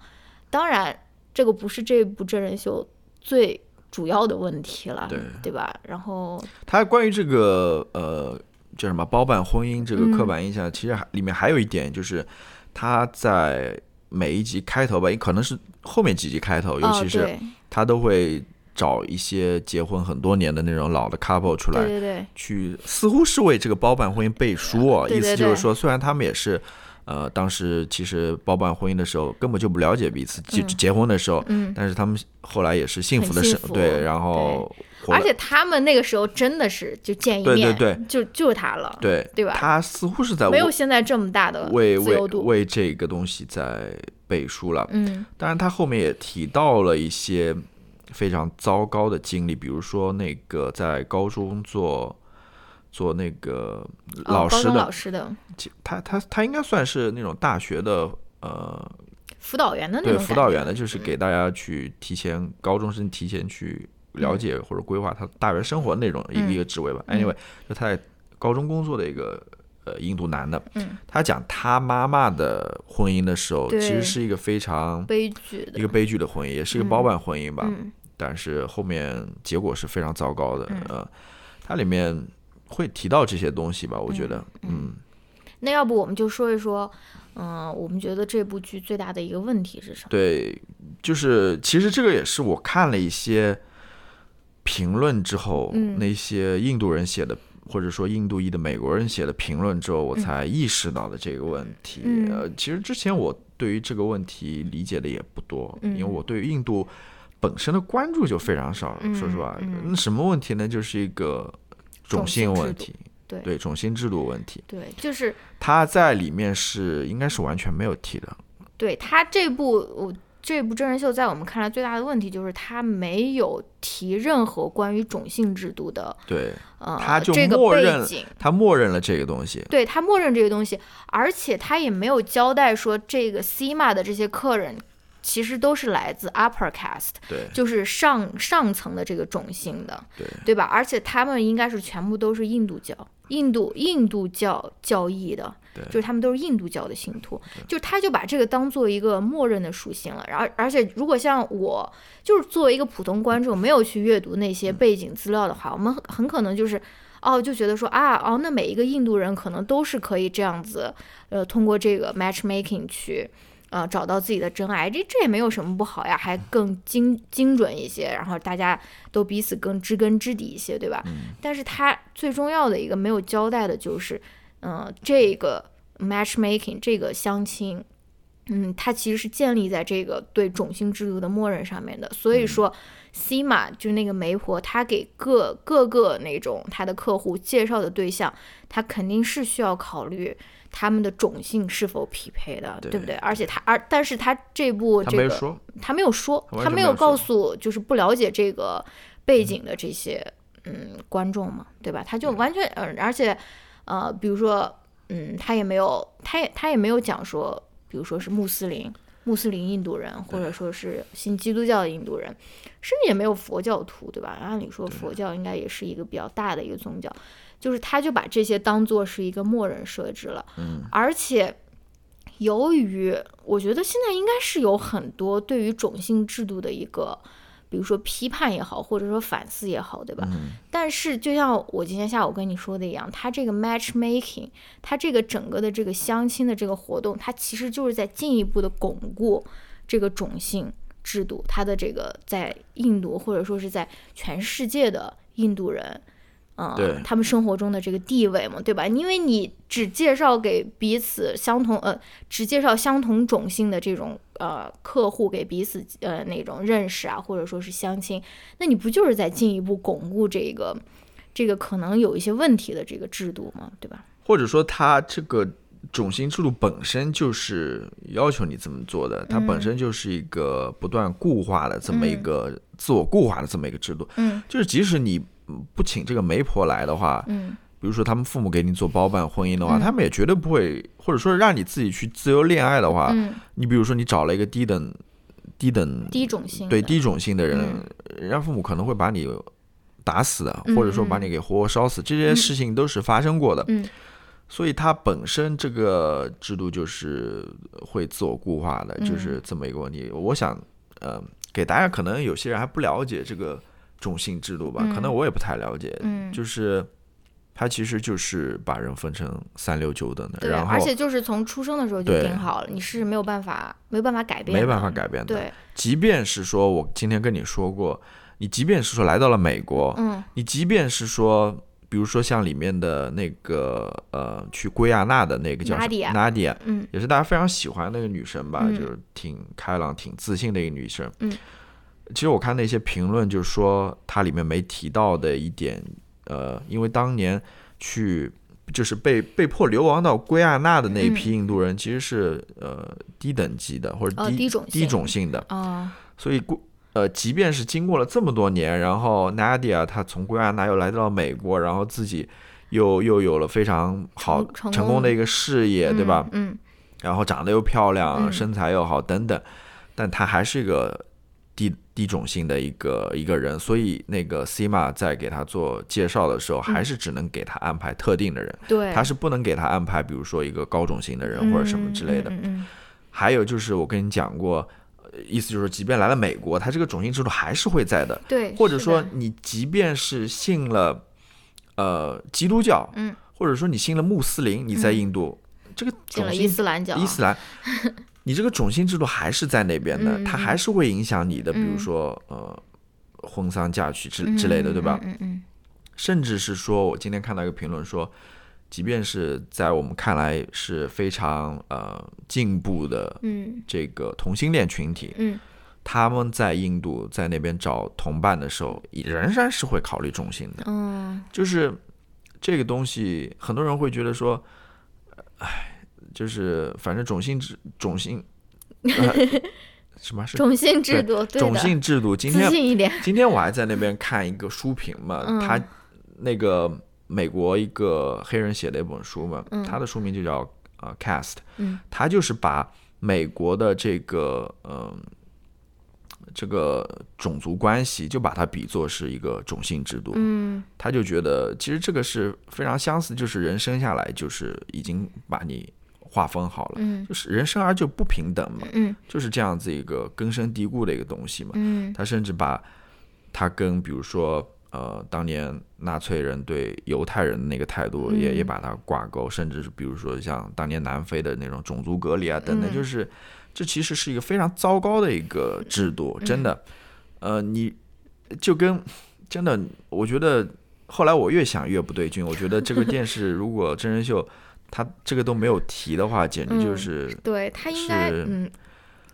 Speaker 1: 当然，这个不是这部真人秀最主要的问题了，
Speaker 2: 对对
Speaker 1: 吧？然后，
Speaker 2: 他关于这个呃叫什么包办婚姻这个刻
Speaker 1: 嗯
Speaker 2: 板印象，其实还里面还有一点就是他在每一集开头吧，也可能是后面几集开头，尤
Speaker 1: 哦，
Speaker 2: 其是他都会找一些结婚很多年的那种老的 couple 出来，
Speaker 1: 对对对，
Speaker 2: 去似乎是为这个包办婚姻背书啊，
Speaker 1: 对对
Speaker 2: 意思就是说，虽然他们也是。呃，当时其实包办婚姻的时候根本就不了解彼此，结、
Speaker 1: 嗯。
Speaker 2: 结婚的时候，
Speaker 1: 嗯，
Speaker 2: 但是他们后来也是幸福的生，对，然后。
Speaker 1: 而且他们那个时候真的是就见一
Speaker 2: 对对
Speaker 1: 面，
Speaker 2: 对。
Speaker 1: 就就是他了，
Speaker 2: 对
Speaker 1: 对吧
Speaker 2: 他似乎是在？
Speaker 1: 没有
Speaker 2: 为
Speaker 1: 现在这么大的
Speaker 2: 为为为这个东西在背书了。
Speaker 1: 嗯。
Speaker 2: 当然，他后面也提到了一些非常糟糕的经历，比如说那个在高中做做那个老师的，
Speaker 1: 老师的。
Speaker 2: 其他他他应该算是那种大学的呃，
Speaker 1: 辅导员的那
Speaker 2: 对
Speaker 1: 种对
Speaker 2: 辅导员的，就是给大家去提前高中生提前去了解或者规划他大学生活那种一个
Speaker 1: 嗯。
Speaker 2: 一个职位吧。
Speaker 1: 嗯。
Speaker 2: Anyway，就他在高中工作的一个呃印度男的，
Speaker 1: 嗯。
Speaker 2: 他讲他妈妈的婚姻的时候，其实是一个非常
Speaker 1: 悲剧的
Speaker 2: 一个悲剧的婚姻，也是一个
Speaker 1: 嗯。
Speaker 2: 包办婚姻吧。
Speaker 1: 嗯。
Speaker 2: 但是后面结果是非常糟糕的。
Speaker 1: 嗯。
Speaker 2: 呃，它里面会提到这些东西吧？我觉得，嗯
Speaker 1: 那要不我们就说一说，嗯、我们觉得这部剧最大的一个问题是什么？
Speaker 2: 对，就是其实这个也是我看了一些评论之后，
Speaker 1: 嗯
Speaker 2: 那些印度人写的。或者说印度裔的美国人写的评论之后，我才意识到的这个问题。
Speaker 1: 嗯
Speaker 2: 呃，其实之前我对于这个问题理解的也不多，
Speaker 1: 嗯
Speaker 2: 因为我对于印度本身的关注就非常少。
Speaker 1: 嗯
Speaker 2: 说实话，
Speaker 1: 嗯
Speaker 2: 那什么问题呢？就是一个种
Speaker 1: 种姓
Speaker 2: 问题，
Speaker 1: 对
Speaker 2: 对种姓制度问题，
Speaker 1: 对，就是
Speaker 2: 他在里面是应该是完全没有提的。
Speaker 1: 对他这部我这部真人秀在我们看来最大的问题就是他没有提任何关于种姓制度的
Speaker 2: 对，
Speaker 1: 呃
Speaker 2: 他就
Speaker 1: 这个
Speaker 2: 默认
Speaker 1: 背景。
Speaker 2: 他默认了这个东西。
Speaker 1: 对他默认这个东西，而且他也没有交代说这个 CMA 的这些客人其实都是来自 upper caste，
Speaker 2: 对
Speaker 1: 就是上上层的这个种姓的，
Speaker 2: 对
Speaker 1: 对吧？而且他们应该是全部都是印度教、印度印度教教义的，
Speaker 2: 对
Speaker 1: 就是他们都是印度教的信徒，就他就把这个当做一个默认的属性了。然后，而且如果像我，就是作为一个普通观众，没有去阅读那些
Speaker 2: 嗯
Speaker 1: 背景资料的话，我们很很可能就是。哦，就觉得说啊，哦，那每一个印度人可能都是可以这样子，呃，通过这个 matchmaking 去，呃，找到自己的真爱，这这也没有什么不好呀，还更精精准一些，然后大家都彼此更知根知底一些，对吧？但是他最重要的一个没有交代的就是，嗯、这个 matchmaking 这个相亲。嗯，它其实是建立在这个对种姓制度的默认上面的，所以说，，C 嘛就是那个媒婆，她给各各个那种她的客户介绍的对象，她肯定是需要考虑他们的种姓是否匹配的，
Speaker 2: 对
Speaker 1: 对不对？而且他而但是他这部这个
Speaker 2: 他没
Speaker 1: 有说，
Speaker 2: 他
Speaker 1: 没有
Speaker 2: 全没有
Speaker 1: 告诉就是不了解这个背景的这些嗯观众嘛，对吧？他就完全嗯，而且呃，比如说嗯，他也没有，他也他也没有讲说，比如说是穆斯林。穆斯林印度人，或者说是信基督教的印度人，甚至也没有佛教徒，对吧？按理说佛教应该也是一个比较大的一个宗教，就是他就把这些当做是一个默认设置了，
Speaker 2: 嗯，
Speaker 1: 而且由于我觉得现在应该是有很多对于种姓制度的一个，比如说批判也好，或者说反思也好，对吧？
Speaker 2: 嗯
Speaker 1: 但是就像我今天下午跟你说的一样，它这个 matchmaking，它这个整个的这个相亲的这个活动，它其实就是在进一步的巩固这个种姓制度，它的这个在印度或者说是在全世界的印度人。嗯
Speaker 2: 对，
Speaker 1: 他们生活中的这个地位嘛，对吧？因为你只介绍给彼此相同呃，只介绍相同种姓的这种呃客户给彼此呃那种认识啊，或者说是相亲，那你不就是在进一步巩固这个这个可能有一些问题的这个制度吗？对吧？
Speaker 2: 或者说他这个种姓制度本身就是要求你这么做的，它本身就是一个不断固化的这么一个自我固化的这么一个制度。
Speaker 1: 嗯
Speaker 2: 就是即使你不请这个媒婆来的话，
Speaker 1: 嗯。
Speaker 2: 比如说他们父母给你做包办婚姻的话，
Speaker 1: 嗯。
Speaker 2: 他们也绝对不会，或者说让你自己去自由恋爱的话，
Speaker 1: 嗯，
Speaker 2: 你比如说你找了一个低等低等
Speaker 1: 低种性
Speaker 2: 对低种性的人，
Speaker 1: 嗯。
Speaker 2: 人家父母可能会把你打死或者说把你给活活烧死，这些事情都是发生过的。
Speaker 1: 嗯。
Speaker 2: 所以它本身这个制度就是会自我固化的，
Speaker 1: 嗯。
Speaker 2: 就是这么一个问题。我想，呃，给大家可能有些人还不了解这个种姓制度吧，可能我也不太了解，
Speaker 1: 嗯，
Speaker 2: 就是它其实就是把人分成三六九等的，
Speaker 1: 对，
Speaker 2: 然后
Speaker 1: 而且就是从出生的时候就
Speaker 2: 对。
Speaker 1: 定好了，你是没有办法没有办法改变的，
Speaker 2: 没办法改变的。
Speaker 1: 对，
Speaker 2: 即便是说我今天跟你说过，你即便是说来到了美国，
Speaker 1: 嗯。
Speaker 2: 你即便是说，比如说像里面的那个呃，去圭亚那的那个叫什么
Speaker 1: Nadia
Speaker 2: Nadia，
Speaker 1: 嗯。
Speaker 2: 也是大家非常喜欢那个女生吧，
Speaker 1: 嗯。
Speaker 2: 就是挺开朗、挺自信的一个女生。
Speaker 1: 嗯，
Speaker 2: 其实我看那些评论，就是说它里面没提到的一点，呃，因为当年去就是被被迫流亡到圭亚那的那一批印度人，其实是呃低等级的或者
Speaker 1: 哦
Speaker 2: 低、
Speaker 1: 低种姓
Speaker 2: 种姓的，
Speaker 1: 啊
Speaker 2: 所以过呃，即便是经过了这么多年，然后 Nadia 她从圭亚那又来到了美国，然后自己又又有了非常好
Speaker 1: 成
Speaker 2: 功。的一个事业，对吧？
Speaker 1: 嗯。
Speaker 2: 然后长得又漂亮，
Speaker 1: 嗯。
Speaker 2: 身材又好等等，但她还是一个低低种姓的一个一个人，所以那个 Sima 在给他做介绍的时候，还是只能给他安排特定的人，
Speaker 1: 嗯，对，
Speaker 2: 他是不能给他安排，比如说一个高种姓的人或者什么之类的。
Speaker 1: 嗯嗯
Speaker 2: 还有就是我跟你讲过，呃意思就是，即便来了美国，他这个种姓制度还是会在的，
Speaker 1: 对，
Speaker 2: 或者说你即便是信了呃基督教，
Speaker 1: 嗯，
Speaker 2: 或者说你信了穆斯林，你在印度、这个
Speaker 1: 进了伊斯兰教，
Speaker 2: 伊斯兰，你这个种姓制度还是在那边的，它还是会影响你的，比如
Speaker 1: 嗯。
Speaker 2: 说呃婚丧嫁娶之之类的，对吧？
Speaker 1: 嗯嗯
Speaker 2: 甚至是说，我今天看到一个评论说，即便是在我们看来是非常呃进步的
Speaker 1: 嗯。
Speaker 2: 这个同性恋群体，
Speaker 1: 嗯。
Speaker 2: 他们在印度在那边找同伴的时候，仍然是会考虑种姓的。
Speaker 1: 嗯
Speaker 2: 就是这个东西，很多人会觉得说，唉，就是反正种姓制种姓，呃什么是
Speaker 1: 种姓制度，对
Speaker 2: 种，姓制度？今天今天我还在那边看一个书评嘛，
Speaker 1: 嗯
Speaker 2: 他那个美国一个黑人写的一本书嘛，他的书名就叫呃 Cast，
Speaker 1: 嗯。
Speaker 2: 他就是把美国的这个嗯、这个种族关系，就把它比作是一个种姓制度，
Speaker 1: 嗯。
Speaker 2: 他就觉得其实这个是非常相似，就是人生下来就是已经把你划分好了，
Speaker 1: 嗯。
Speaker 2: 就是人生而就不平等嘛，
Speaker 1: 嗯。
Speaker 2: 就是这样子一个根深蒂固的一个东西嘛。
Speaker 1: 嗯。
Speaker 2: 他甚至把他跟比如说呃当年纳粹人对犹太人的那个态度也、
Speaker 1: 嗯。
Speaker 2: 也把它挂钩，甚至是比如说像当年南非的那种种族隔离啊等等，
Speaker 1: 嗯。
Speaker 2: 就是这其实是一个非常糟糕的一个制度，真的，呃，你就跟真的，我觉得后来我越想越不对劲，我觉得这个电视如果真人秀。他这个都没有提的话，简直就
Speaker 1: 嗯
Speaker 2: 是
Speaker 1: 对他应该嗯。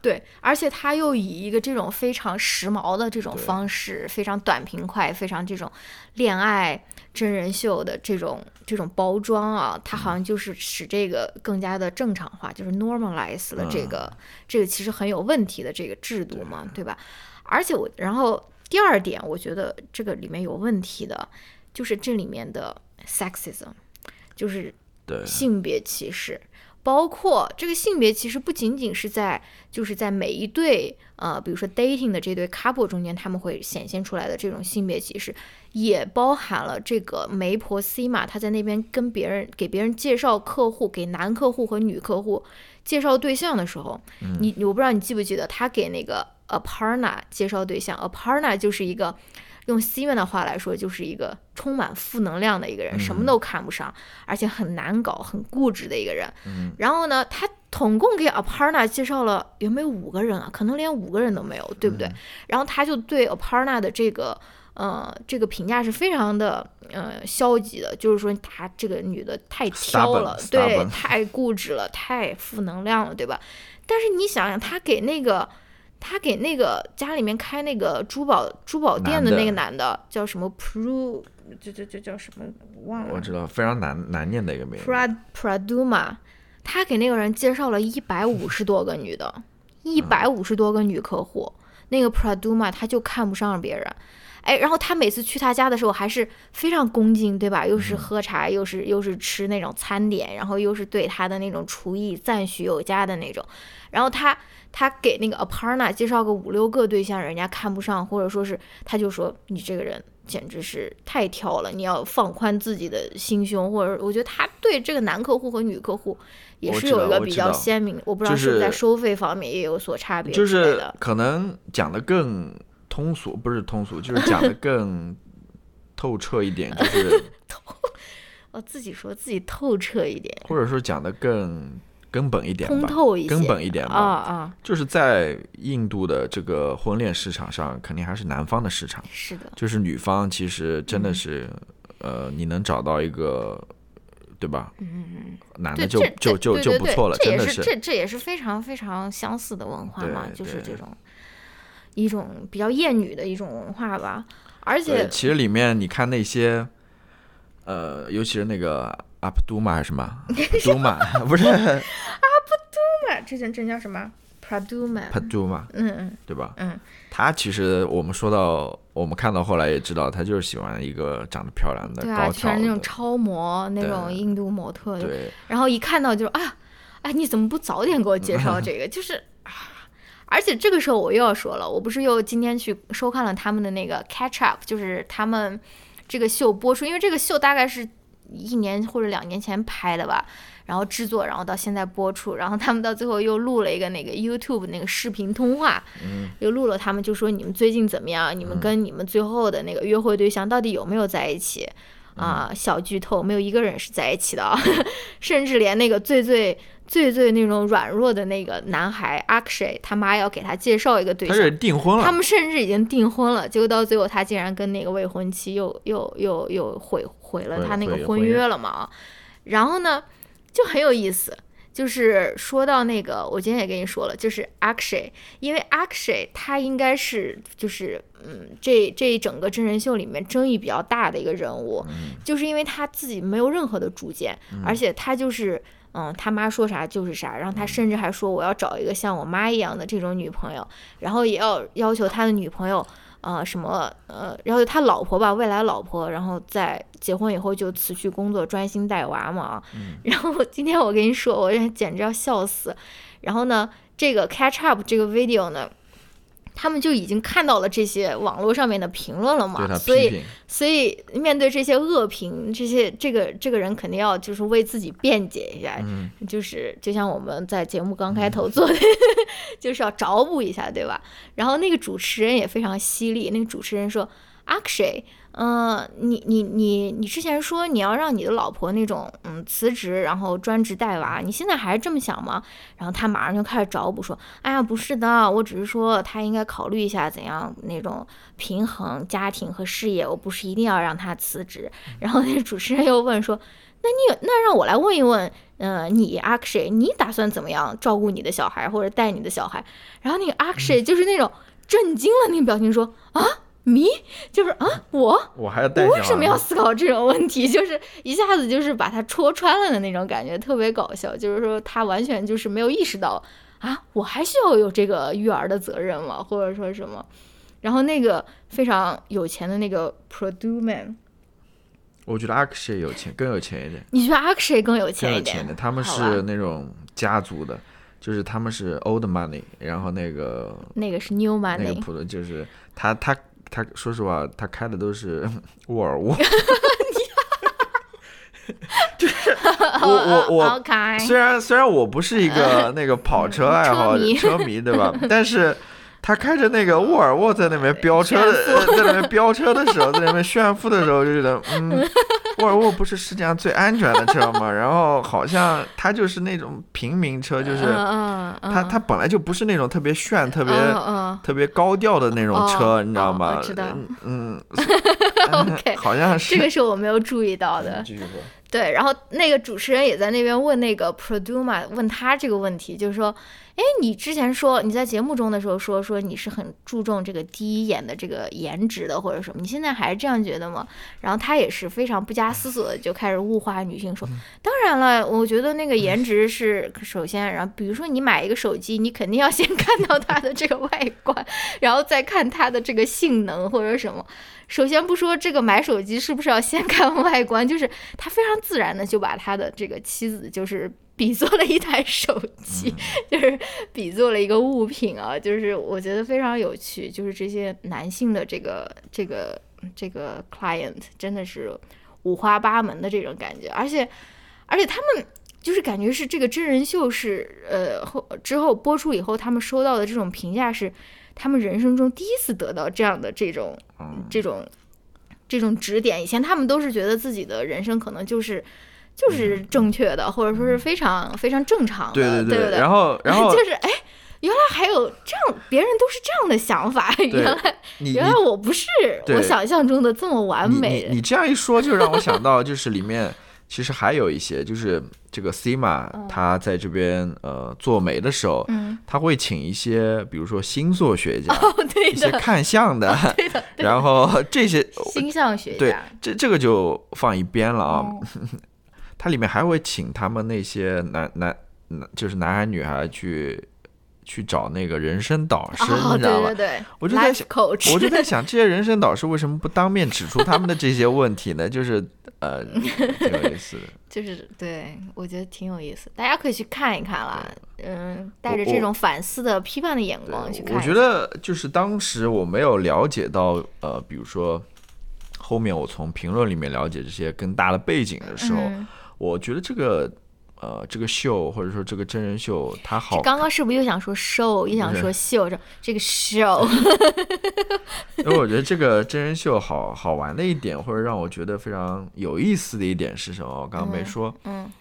Speaker 1: 对，而且他又以一个这种非常时髦的这种方式，非常短平快，非常这种恋爱真人秀的这种这种包装啊，他好像就是使这个更加的正常化，就是 normalize 了这个、这个其实很有问题的这个制度嘛，对吧？而且我，然后第二点，我觉得这个里面有问题的，就是这里面的 sexism，就是
Speaker 2: 对
Speaker 1: 性别歧视，包括这个性别歧视不仅仅是在就是在每一对呃，比如说 dating 的这对 couple 中间，他们会显现出来的这种性别歧视，也包含了这个媒婆 C 嘛，她在那边跟别人给别人介绍客户，给男客户和女客户介绍对象的时候，你我不知道你记不记得，他给那个 Aparna 介绍对象，Aparna 就是一个。用 Steven 的话来说，就是一个充满负能量的一个人，什么都看不上，而且很难搞、很固执的一个人。然后呢，他统共给 Aparna 介绍了有没有五个人啊？可能连五个人都没有，对不对？然后他就对 Aparna 的这个呃这个评价是非常的呃消极的，就是说她这个女的太挑了对太固执了，太负能量了，对吧？但是你想想，他给那个。他给那个家里面开那个珠宝珠宝店的那个男的叫什么 Pru，这这这叫什么？我忘了。
Speaker 2: 我知道非常难难念的一个名字。
Speaker 1: Prad Praduma，他给那个人介绍了一百五十多个女的，一百五十多个女客户。那个 Praduma 他就看不上别人，哎，然后他每次去他家的时候还是非常恭敬，对吧？又是喝茶，又是又是吃那种餐点，然后又是对他的那种厨艺赞许有加的那种。然后他他给那个 Aparna 介绍个五六个对象，人家看不上，或者说是他就说你这个人简直是太挑了，你要放宽自己的心胸，或者我觉得他对这个男客户和女客户也是有一个比较鲜明，我不知道
Speaker 2: 是
Speaker 1: 不是在收费方面也有所差别
Speaker 2: 就是。可能讲的更通俗，不是通俗，就是讲的更透彻一点，就是
Speaker 1: 我自己说自己透彻一点，
Speaker 2: 或者说讲的更根本一点
Speaker 1: 通
Speaker 2: 吧，
Speaker 1: 透一些，
Speaker 2: 根本一点吧。
Speaker 1: 啊啊，
Speaker 2: 就是在印度的这个婚恋市场上，肯定还是男方的市场，
Speaker 1: 是的，
Speaker 2: 就是女方其实真
Speaker 1: 嗯
Speaker 2: 的是，呃，你能找到一个，对吧？
Speaker 1: 嗯，
Speaker 2: 男的
Speaker 1: 对，这
Speaker 2: 就就就就不错了，真的
Speaker 1: 是这这也是非常非常相似的文化嘛，就是这种一种比较厌女的一种文化吧，而，且
Speaker 2: 其实里面你看那些，呃，尤其是那个阿卜杜玛还是什么杜玛，不是
Speaker 1: 这这这叫什么 Praduma？
Speaker 2: 帕杜玛，
Speaker 1: 嗯嗯
Speaker 2: 对吧？
Speaker 1: 嗯，
Speaker 2: 他其实我们说到，我们看到后来也知道，他就是喜欢一个长得漂亮的、
Speaker 1: 对啊，
Speaker 2: 高挑
Speaker 1: 全是那种，超模那种印度模特，
Speaker 2: 对，
Speaker 1: 然后一看到就是啊，哎，你怎么不早点给我介绍 这个？就是啊，而且这个时候我又要说了，我不是又今天去收看了他们的那个 Catch Up，就是他们这个秀播出，因为这个秀大概是一年或者两年前拍的吧。然后制作，然后到现在播出，然后他们到最后又录了一个那个 YouTube 那个视频通话，
Speaker 2: 嗯，
Speaker 1: 又录了他们就说你们最近怎么样？你们跟你们最后的那个约会对象到底有没有在一起？啊，小剧透，没有一个人是在一起的啊，甚至连那个最最最最那种软弱的那个男孩 Akshay，他妈要给他介绍一个对象
Speaker 2: 他是，订婚了，
Speaker 1: 他们甚至已经订婚了，结果到最后他竟然跟那个未婚妻又又又又毁毁了他那个婚
Speaker 2: 约
Speaker 1: 约了嘛？然后呢，就很有意思。就是说到那个，我今天也跟你说了，就是 Akshay，因为 Akshay 他应该是就是嗯，这这一整个真人秀里面争议比较大的一个人物，就是因为他自己没有任何的主见，而且他就是嗯，他妈说啥就是啥，然后他甚至还说我要找一个像我妈一样的这种女朋友，然后也要要求他的女朋友，呃，什么呃，然后他老婆吧，未来老婆，然后在结婚以后就辞去工作，专心带娃嘛。然后今天我跟你说，我简直要笑死。然后呢，这个 catch up 这个 video 呢。他们就已经看到了这些网络上面的评论了嘛，所以所以面对这些恶评，这些这个这个人肯定要就是为自己辩解一下，就是就像我们在节目刚开头做的，就是要找补一下，对吧？然后那个主持人也非常犀利，那个主持人说，Akshay。嗯，你你你你之前说你要让你的老婆那种嗯辞职，然后专职带娃，你现在还是这么想吗？然后他马上就开始找补说，哎呀，不是的，我只是说他应该考虑一下怎样那种平衡家庭和事业，我不是一定要让他辞职。然后那个主持人又问说，那你那让我来问一问，嗯，你 Akshay，你打算怎么样照顾你的小孩或者带你的小孩？然后那个 Akshay 就是那种震惊了那个表情说啊。迷就是啊，我
Speaker 2: 我还要带
Speaker 1: 我为什么要思考这种问题？就是一下子就是把他戳穿了的那种感觉，特别搞笑。就是说他完全就是没有意识到啊，我还需要有这个育儿的责任吗？或者说什么？然后那个非常有钱的那个 Produman，
Speaker 2: 我觉得 Akshay 有钱，更有钱一点。
Speaker 1: 你觉得 Akshay 更有钱
Speaker 2: 一点？的，他们是那种家族的，就是他们是 Old Money，然后那个
Speaker 1: 那个是 New Money，
Speaker 2: 那个普的就是他他。他说实话，他开的都是 沃尔沃。就是 我我我，虽然虽然我不是一个那个跑车爱好车迷，对吧？但是。他开着那个沃尔沃在那边飙车，在那边飙车的时候，在那边炫富的时候，就觉得，嗯，沃尔沃不是世界上最安全的车吗？然后好像它就是那种平民车，就是它它本来就不是那种特别炫、特别特别高调的那种车，你知道吗？
Speaker 1: 知道，
Speaker 2: 嗯。
Speaker 1: OK，
Speaker 2: 好像是
Speaker 1: 这个是我没有注意到的。
Speaker 2: 继续说。
Speaker 1: 对，然后那个主持人也在那边问那个 Produma，问他这个问题，就是说。哎，你之前说你在节目中的时候说说你是很注重这个第一眼的这个颜值的或者什么，你现在还是这样觉得吗？然后他也是非常不加思索的就开始物化女性，说当然了，我觉得那个颜值是首先，然后比如说你买一个手机，你肯定要先 看到它的这个外观，然后再看它的这个性能或者什么。首先不说这个买手机是不是要先看外观，就是他非常自然的就把他的这个妻子就是。比作了一台手机，就是比作了一个物品啊，就是我觉得非常有趣，就是这些男性的这个这个这个 client 真的是五花八门的这种感觉，而且而且他们就是感觉是这个真人秀是呃后之后播出以后，他们收到的这种评价是他们人生中第一次得到这样的这种这种这种指点，以前他们都是觉得自己的人生可能就是。就是正确的，或者说是非常非常正常的，
Speaker 2: 对
Speaker 1: 对对
Speaker 2: 对。然后 然后
Speaker 1: 就是哎，原来还有这样，别人都是这样的想法。原来原来我不是我想象中的这么完美。
Speaker 2: 你这样一说，就让我想到，就是里面其实还有一些，就是这个 Cima 他在这边呃做媒的时候，他会请一些，比如说星座学家，一些看相的，然后这些
Speaker 1: 星象学家，
Speaker 2: 对，这这个就放一边了啊。它里面还会请他们那些男男男，就是男孩女孩去去找那个人生导师，你知道
Speaker 1: 吧？对对对，
Speaker 2: 我就在想，我就在想，这些人生导师为什么不当面指出他们的这些问题呢？就是呃，挺有意思的。
Speaker 1: 就是对，我觉得挺有意思，大家可以去看一看啦。嗯，带着这种反思的、批判的眼光去看。
Speaker 2: 我觉得就是当时我没有了解到，呃，比如说后面我从评论里面了解这些更大的背景的时候。我觉得这个，呃，这个秀或者说这个真人秀，它好。
Speaker 1: 刚刚是不是又想说 show，又想说秀？这这个 show。
Speaker 2: 因为我觉得这个真人秀好好玩的一点，或者让我觉得非常有意思的一点是什么？我刚刚没说。
Speaker 1: 嗯。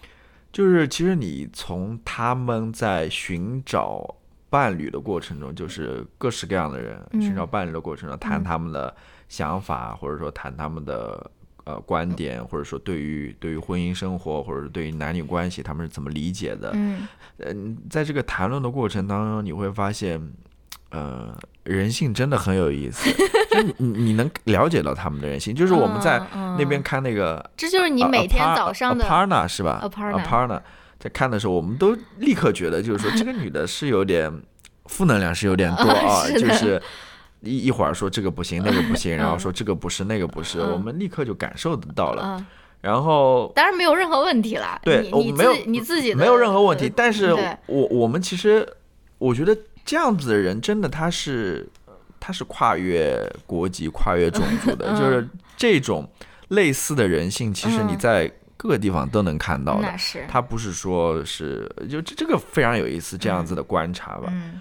Speaker 2: 就是其实你从他们在寻找伴侣的过程中，就是各式各样的人寻找伴侣的过程中，谈他们的想法，或者说谈他们的。呃，观点或者说对于对于婚姻生活，或者是对于男女关系，他们是怎么理解的？
Speaker 1: 嗯，
Speaker 2: 嗯，在这个谈论的过程当中，你会发现，呃，人性真的很有意思，就你你能了解到他们的人性。就是我们在那边看那个，
Speaker 1: 这就是你每天早上的
Speaker 2: Aparna 是吧
Speaker 1: ？Aparna，
Speaker 2: 在看的时候，我们都立刻觉得，就是说这个女的是有点负能量，是有点多啊，就是一一会儿说这个不行，那个不行，然后说这个不是，那个不是，
Speaker 1: 嗯
Speaker 2: 我们立刻就感受得到了。
Speaker 1: 嗯，
Speaker 2: 然后
Speaker 1: 当然没有任何问题啦。
Speaker 2: 对
Speaker 1: 你
Speaker 2: 没有
Speaker 1: 自你自己
Speaker 2: 没有任何问题，但是我我们其实我觉得这样子的人，真的他是他是跨越国籍、跨越种族的，
Speaker 1: 嗯
Speaker 2: 就是这种类似的人性，其实你
Speaker 1: 嗯
Speaker 2: 在各个地方都能看到的。
Speaker 1: 那是
Speaker 2: 他不是说是就这这个非常有意思，这样子的观察吧。
Speaker 1: 嗯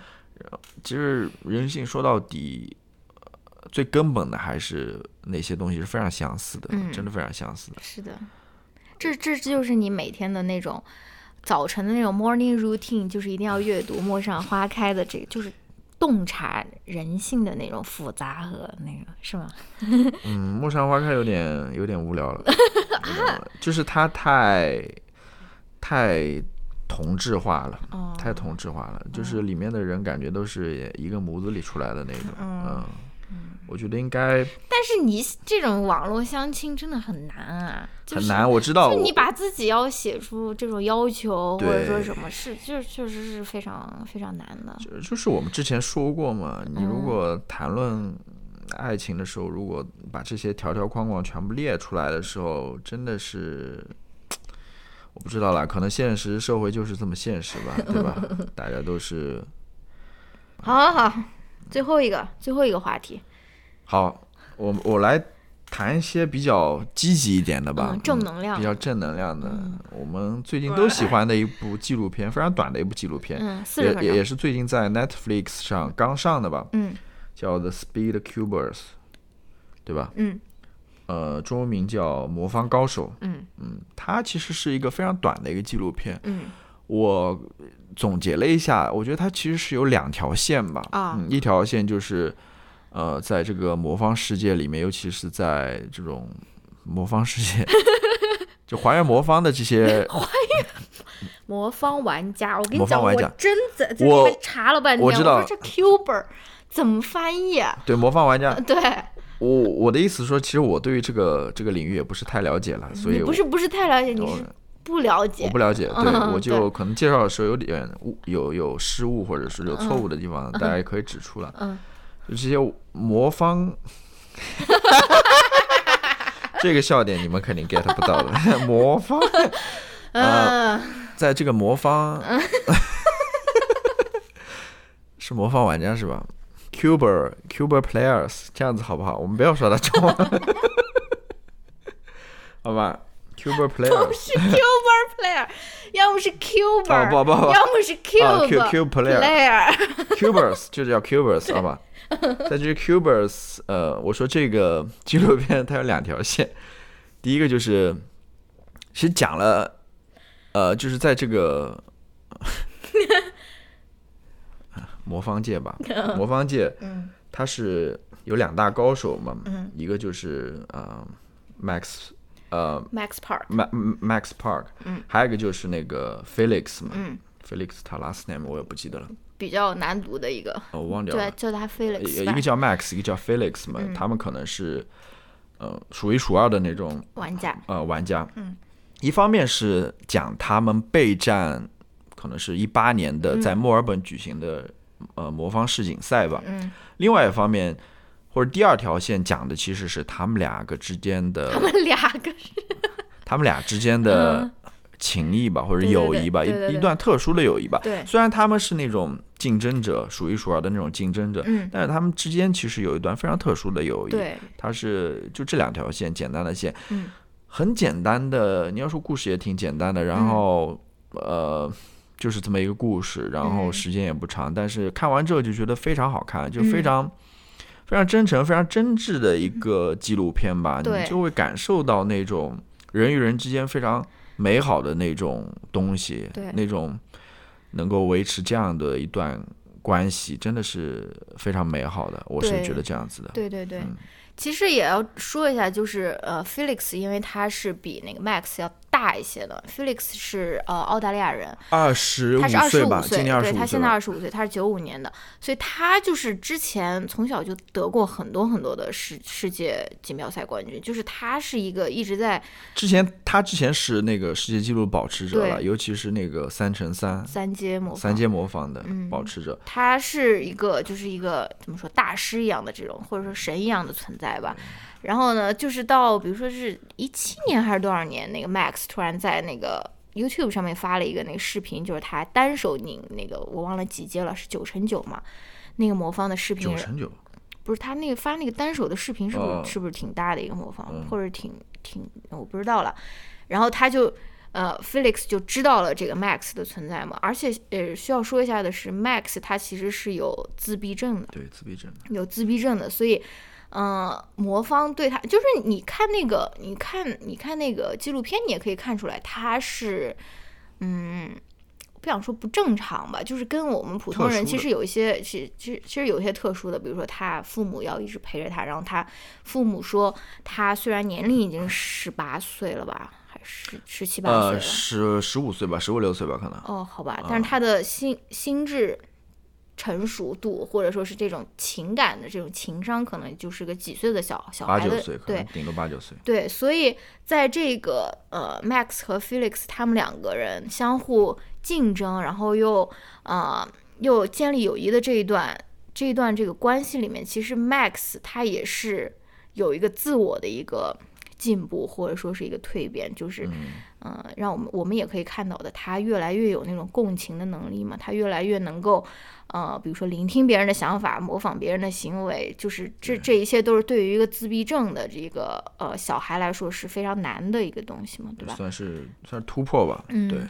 Speaker 2: 其实人性说到底，呃最根本的还是那些东西是非常相似的，
Speaker 1: 嗯
Speaker 2: 真的非常相似的。
Speaker 1: 是的，这这这就是你每天的那种早晨的那种 morning routine，就是一定要阅读《陌上花开》的这个，就是洞察人性的那种复杂和那个是吗？
Speaker 2: 嗯，陌上花开有点有点无聊了，就是它太太同质化了，
Speaker 1: 哦，
Speaker 2: 太同质化了，就是里面的人感觉都是一个模子里出来的那种。
Speaker 1: 嗯
Speaker 2: 嗯，我觉得应该
Speaker 1: 但是你这种网络相亲真的很难啊，就是
Speaker 2: 很难。我知道我，
Speaker 1: 就你把自己要写出这种要求，或者说什么是，就确实是非常非常难的。
Speaker 2: 就就是我们之前说过嘛，你如
Speaker 1: 嗯
Speaker 2: 果谈论爱情的时候，如果把这些条条框框全部列出来的时候，真的是。我不知道啦，可能现实社会就是这么现实吧，对吧？大家都是
Speaker 1: 好好好，最后一个最后一个话题，
Speaker 2: 好，我我来谈一些比较积极一点的吧，
Speaker 1: 嗯，正能量
Speaker 2: 比，较正能量的。我们最近都喜欢的一部纪录片，非常短的一部纪录片，也也是最近在 Netflix 上刚上的吧，
Speaker 1: 嗯
Speaker 2: 叫《The Speed Cubers》，对吧？
Speaker 1: 嗯
Speaker 2: 呃，中文名叫《魔方高手》。
Speaker 1: 嗯
Speaker 2: 嗯，它其实是一个非常短的一个纪录片。
Speaker 1: 嗯
Speaker 2: 我总结了一下，我觉得它其实是有两条线吧。
Speaker 1: 啊
Speaker 2: 嗯，一条线就是，呃，在这个魔方世界里面，尤其是在这种魔方世界，就还原魔方的这些还原，
Speaker 1: 魔方玩家，我跟你讲，我真的在
Speaker 2: 我
Speaker 1: 查了半天，
Speaker 2: 我知道
Speaker 1: 说这 Cuber 怎么翻译啊？
Speaker 2: 对魔方玩家，
Speaker 1: 对，
Speaker 2: 我我的意思说，其实我对于这个这个领域也不是太了解了，所以
Speaker 1: 不是不是太了解，你是不了解
Speaker 2: 我不。了解，对
Speaker 1: 嗯
Speaker 2: 我就可能介绍的时候有点误，有有失误或者是有错误的地方，大家也可以指出来。
Speaker 1: 嗯，
Speaker 2: 就这些魔方，这个笑点你们肯定 get 不到的。魔方，
Speaker 1: 嗯，
Speaker 2: 在这个魔方，是魔方玩家是吧？Cuber Cuber Players 这样子好不好？我们不要说他中文，好吧？Cuber Players
Speaker 1: 是 Cuber player，要么是 Cuber，
Speaker 2: 哦不不不
Speaker 1: 要么是 Cube、
Speaker 2: Q- Cube player
Speaker 1: player。
Speaker 2: Cubers 就叫 Cubers 好吧？在这个 Cubers，呃，我说这个纪录片它有两条线，第一个就是其实讲了，呃，就是在这个魔方界吧，魔方界，
Speaker 1: 嗯。
Speaker 2: 它是有两大高手嘛，
Speaker 1: 嗯。
Speaker 2: 一个就是呃 Max，呃
Speaker 1: Max
Speaker 2: Park，Ma- Max Park，
Speaker 1: 嗯。
Speaker 2: 还有一个就是那个 Felix 嘛、
Speaker 1: 嗯
Speaker 2: ，f e l i x 他 last name 我也不记得了，
Speaker 1: 比较难读的一个，
Speaker 2: 哦我忘掉
Speaker 1: 对，
Speaker 2: 了。
Speaker 1: 叫他 Felix
Speaker 2: 一个叫 Max，一个叫 Felix 嘛，
Speaker 1: 嗯。
Speaker 2: 他们可能是呃数一数二的那种
Speaker 1: 玩家。
Speaker 2: 呃玩家。
Speaker 1: 嗯，
Speaker 2: 一方面是讲他们备战，可能是一八年的在墨尔本举行的、呃魔方世锦赛吧。
Speaker 1: 嗯，
Speaker 2: 另外一方面，或者第二条线讲的其实是他们两个之间的
Speaker 1: 他们两个
Speaker 2: 他们俩之间的情谊吧，或者友谊吧，一一段特殊的友谊吧。
Speaker 1: 对，
Speaker 2: 虽然他们是那种竞争者，数一数二的那种竞争者，
Speaker 1: 嗯，
Speaker 2: 但是他们之间其实有一段非常特殊的友谊。
Speaker 1: 对，
Speaker 2: 它是就这两条线，简单的线，
Speaker 1: 嗯，
Speaker 2: 很简单的。你要说故事也挺简单的，然后、呃，就是这么一个故事，然后
Speaker 1: 嗯
Speaker 2: 时间也不长，但是看完之后就觉得非常好看，就非
Speaker 1: 嗯
Speaker 2: 常、非常真诚、非常真挚的一个纪录片吧，
Speaker 1: 对
Speaker 2: 你就会感受到那种人与人之间非常美好的那种东西，
Speaker 1: 对
Speaker 2: 那种能够维持这样的一段关系，真的是非常美好的。我是觉得这样子的。
Speaker 1: 对对对。
Speaker 2: 嗯
Speaker 1: 其实也要说一下，就是呃，Felix，因为他是比那个 Max 要大一些的。Felix 是呃澳大利亚人，
Speaker 2: 二十五岁吧，今年二十
Speaker 1: 对他
Speaker 2: 五岁他。
Speaker 1: 现在二十五岁，他是九五年的，所以他就是之前从小就得过很多很多的世世界锦标赛冠军，就是他是一个一直在
Speaker 2: 之前他之前是那个世界纪录保持者了，尤其是那个三乘三
Speaker 1: 三阶模
Speaker 2: 三阶模仿的
Speaker 1: 嗯
Speaker 2: 保持者。
Speaker 1: 他是一个就是一个怎么说大师一样的这种，或者说神一样的存在吧。然后呢，就是到比如说是一七年还是多少年，那个 Max 突然在那个 YouTube 上面发了一个那个视频，就是他单手拧那个我忘了几阶了，是九乘九嘛？那个魔方的视频
Speaker 2: 九乘九，
Speaker 1: 不是他那个发那个单手的视频，是不是、
Speaker 2: 哦
Speaker 1: 是不是挺大的一个魔方，
Speaker 2: 嗯
Speaker 1: 或者挺挺我不知道了。然后他就呃，Felix 就知道了这个 Max 的存在嘛，而且呃需要说一下的是，Max 他其实是有自闭症的，
Speaker 2: 对自闭症的。
Speaker 1: 有自闭症的，所以。呃，魔方对他就是你看那个，你看你看那个纪录片，你也可以看出来，他是，嗯，不想说不正常吧，就是跟我们普通人其实有一些，其实其实其实有一些特殊的，比如说他父母要一直陪着他，然后他父母说他虽然年龄已经十八岁了吧，还是十七八岁
Speaker 2: 呃，十十五岁吧，十五六岁吧，可能。
Speaker 1: 哦，好吧，但是他的心心智成熟度，或者说是这种情感的这种情商，可能就是个几岁的小小孩的
Speaker 2: 八九岁，可能
Speaker 1: 对
Speaker 2: 顶多八九岁。
Speaker 1: 对，所以在这个呃，Max 和 Felix 他们两个人相互竞争，然后又呃又建立友谊的这一段这一段这个关系里面，其实 Max 他也是有一个自我的一个进步，或者说是一个蜕变，就是
Speaker 2: 嗯，
Speaker 1: 呃，让我们我们也可以看到的，他越来越有那种共情的能力嘛，他越来越能够，呃，比如说聆听别人的想法，模仿别人的行为，就是这这一切都是对于一个自闭症的这个呃小孩来说是非常难的一个东西嘛，对吧？
Speaker 2: 算是算是突破吧。
Speaker 1: 嗯
Speaker 2: 对。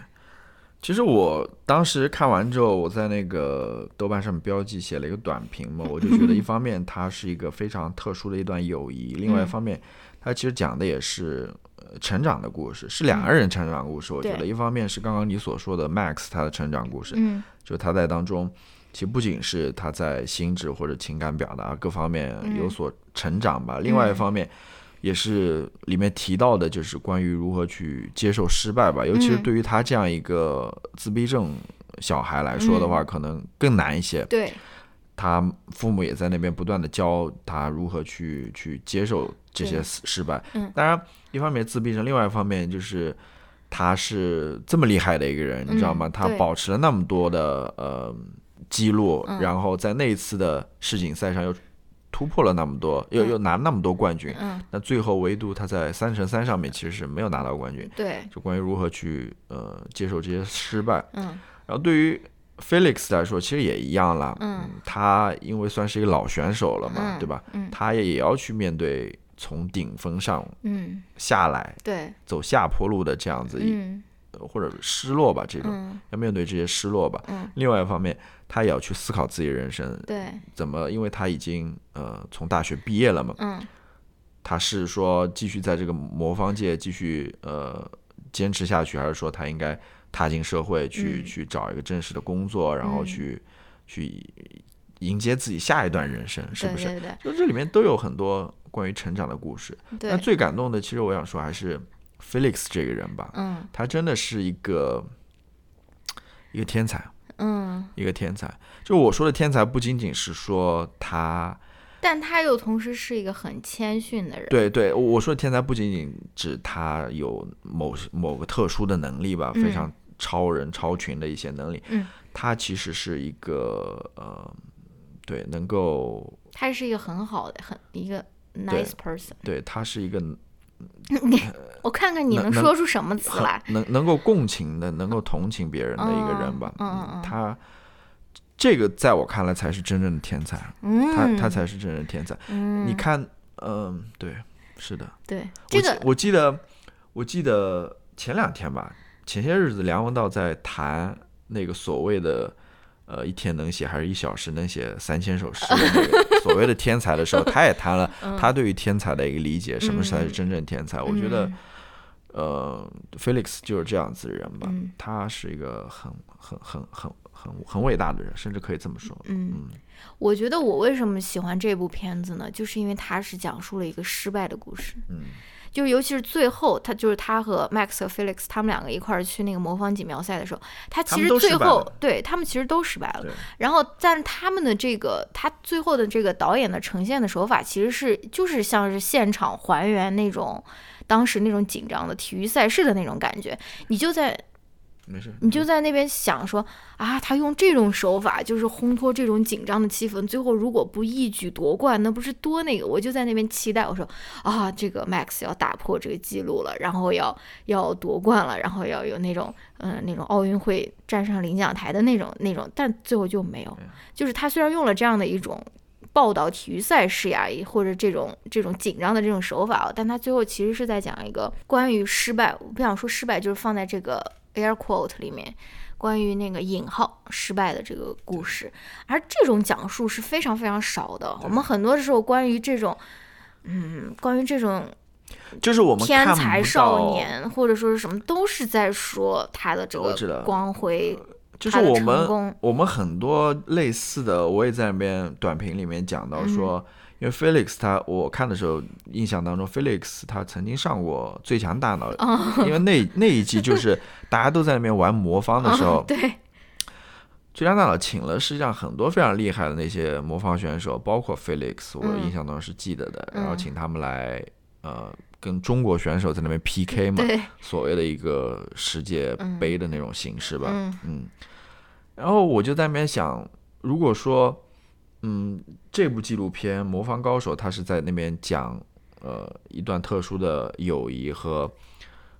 Speaker 2: 其实我当时看完之后，我在那个豆瓣上面标记写了一个短评嘛，我就觉得一 方面它是一个非常特殊的一段友谊，另外一
Speaker 1: 嗯
Speaker 2: 方面它其实讲的也是呃成长的故事，是两个人成长的故事。我觉得一方面是刚刚你所说的 Max 他的成长故事，
Speaker 1: 嗯
Speaker 2: 就是他在当中，其实不仅是他在心智或者情感表达各方面有
Speaker 1: 嗯
Speaker 2: 所成长吧，另外一方面也是里面提到的，就是关于如何去接受失败吧，尤其是
Speaker 1: 嗯
Speaker 2: 对于他这样一个自闭症小孩来说的话，
Speaker 1: 嗯
Speaker 2: 可能更难一些。
Speaker 1: 对，
Speaker 2: 他父母也在那边不断的教他如何去去接受这些失失败。
Speaker 1: 嗯
Speaker 2: 当然，一方面自闭症，另外一方面就是他是这么厉害的一个人，你知道吗？他保持了那么多的呃记录，
Speaker 1: 嗯。
Speaker 2: 然后在那一次的世锦赛上又突破了那么多，又
Speaker 1: 嗯。
Speaker 2: 又拿那么多冠军。
Speaker 1: 嗯。
Speaker 2: 那最后唯独他在三乘三上面其实是没有拿到冠军。
Speaker 1: 对，
Speaker 2: 就关于如何去呃接受这些失败，
Speaker 1: 嗯。
Speaker 2: 然后对于 Felix 来说，其实也一样啦。
Speaker 1: 嗯。
Speaker 2: 他因为算是一个老选手了嘛，
Speaker 1: 嗯。
Speaker 2: 对吧？
Speaker 1: 嗯。
Speaker 2: 他也也要去面对从顶峰上
Speaker 1: 嗯，
Speaker 2: 下来、
Speaker 1: 对，
Speaker 2: 走下坡路的这样子一、
Speaker 1: 嗯。
Speaker 2: 呃或者失落吧，这种、
Speaker 1: 嗯。
Speaker 2: 要面对这些失落吧。
Speaker 1: 嗯，
Speaker 2: 另外一方面，他也要去思考自己的人生，
Speaker 1: 对，
Speaker 2: 怎么？因为他已经呃从大学毕业了嘛，
Speaker 1: 嗯。
Speaker 2: 他是说继续在这个魔方界继续呃坚持下去，还是说他应该踏进社会去、
Speaker 1: 嗯。
Speaker 2: 去找一个正式的工作，然后
Speaker 1: 嗯。
Speaker 2: 去、去迎接自己下一段人生，是不是？
Speaker 1: 对对对。
Speaker 2: 就这里面都有很多关于成长的故事。
Speaker 1: 对。
Speaker 2: 但最感动的，其实我想说还是 Felix 这个人吧，
Speaker 1: 嗯
Speaker 2: 他真的是一个一个天才，
Speaker 1: 嗯，
Speaker 2: 一个天才。就我说的天才，不仅仅是说他。
Speaker 1: 但他又同时是一个很谦逊的人，
Speaker 2: 对对，我我说的天才不仅仅指他有某某个特殊的能力吧，非
Speaker 1: 嗯
Speaker 2: 常超人超群的一些能力，
Speaker 1: 嗯，
Speaker 2: 他其实是一个呃，对，能够
Speaker 1: 他是一个很好的，很一个 nice person。
Speaker 2: 对他是一个
Speaker 1: 我看看你
Speaker 2: 能
Speaker 1: 说出什么词来。
Speaker 2: 能能够共情的、能够同情别人的一个人吧。
Speaker 1: 嗯嗯嗯
Speaker 2: 他这个在我看来才是真正的天才，
Speaker 1: 嗯，
Speaker 2: 他他才是真正的天才。
Speaker 1: 嗯，
Speaker 2: 你看，嗯、对，是的，
Speaker 1: 对这个，
Speaker 2: 我记得我记得前两天吧，前些日子梁文道在谈那个所谓的。呃，一天能写还是一小时能写三千首诗的那个 所谓的天才的时候，他也谈了 他对于天才的一个理解，什么才是真正天才？我觉得
Speaker 1: 嗯，
Speaker 2: 呃，Felix 就是这样子的人吧，
Speaker 1: 嗯
Speaker 2: 他是一个很很很很很很伟大的人，甚至可以这么说。
Speaker 1: 嗯，我觉得我为什么喜欢这部片子呢？就是因为它是讲述了一个失败的故事。
Speaker 2: 嗯，
Speaker 1: 就是尤其是最后，他就是他和 Max 和 Felix 他们两个一块儿去那个魔方锦标赛的时候，他其实最后对他们其实都失败了。然后，但是他们的这个他最后的这个导演的呈现的手法，其实是就是像是现场还原那种当时那种紧张的体育赛事的那种感觉，你就在。
Speaker 2: 没事，
Speaker 1: 你就在那边想说啊，他用这种手法就是烘托这种紧张的气氛，最后如果不一举夺冠，那不是多那个？我就在那边期待，我说啊，这个 Max 要打破这个记录了，然后要要夺冠了，然后要有那种嗯那种奥运会站上领奖台的那种那种，但最后就没有。就是他虽然用了这样的一种报道体育赛事呀，或者这种这种紧张的这种手法，但他最后其实是在讲一个关于失败，我不想说失败，就是放在这个。Air quote 里面关于那个引号失败的这个故事，而这种讲述是非常非常少的。我们很多的时候关于这种，嗯，关于这种，
Speaker 2: 就是我们
Speaker 1: 天才少年或者说是什么，都是在说他的这个光辉，
Speaker 2: 就是我们我们很多类似的，我也在那边短评里面讲到说。因为 Felix 他，我看的时候印象当中，Felix 他曾经上过《最强大脑》，因为那那一季就是 大家都在那边玩魔方的时候，
Speaker 1: 对，《
Speaker 2: 最强大脑》请了实际上很多非常厉害的那些魔方选手，包括 Felix，我印象当中是记得的，然后请他们来呃跟中国选手在那边 PK 嘛，所谓的一个世界杯的那种形式吧，嗯，然后我就在那边想，如果说。嗯，这部纪录片《魔方高手》，他是在那边讲，呃，一段特殊的友谊和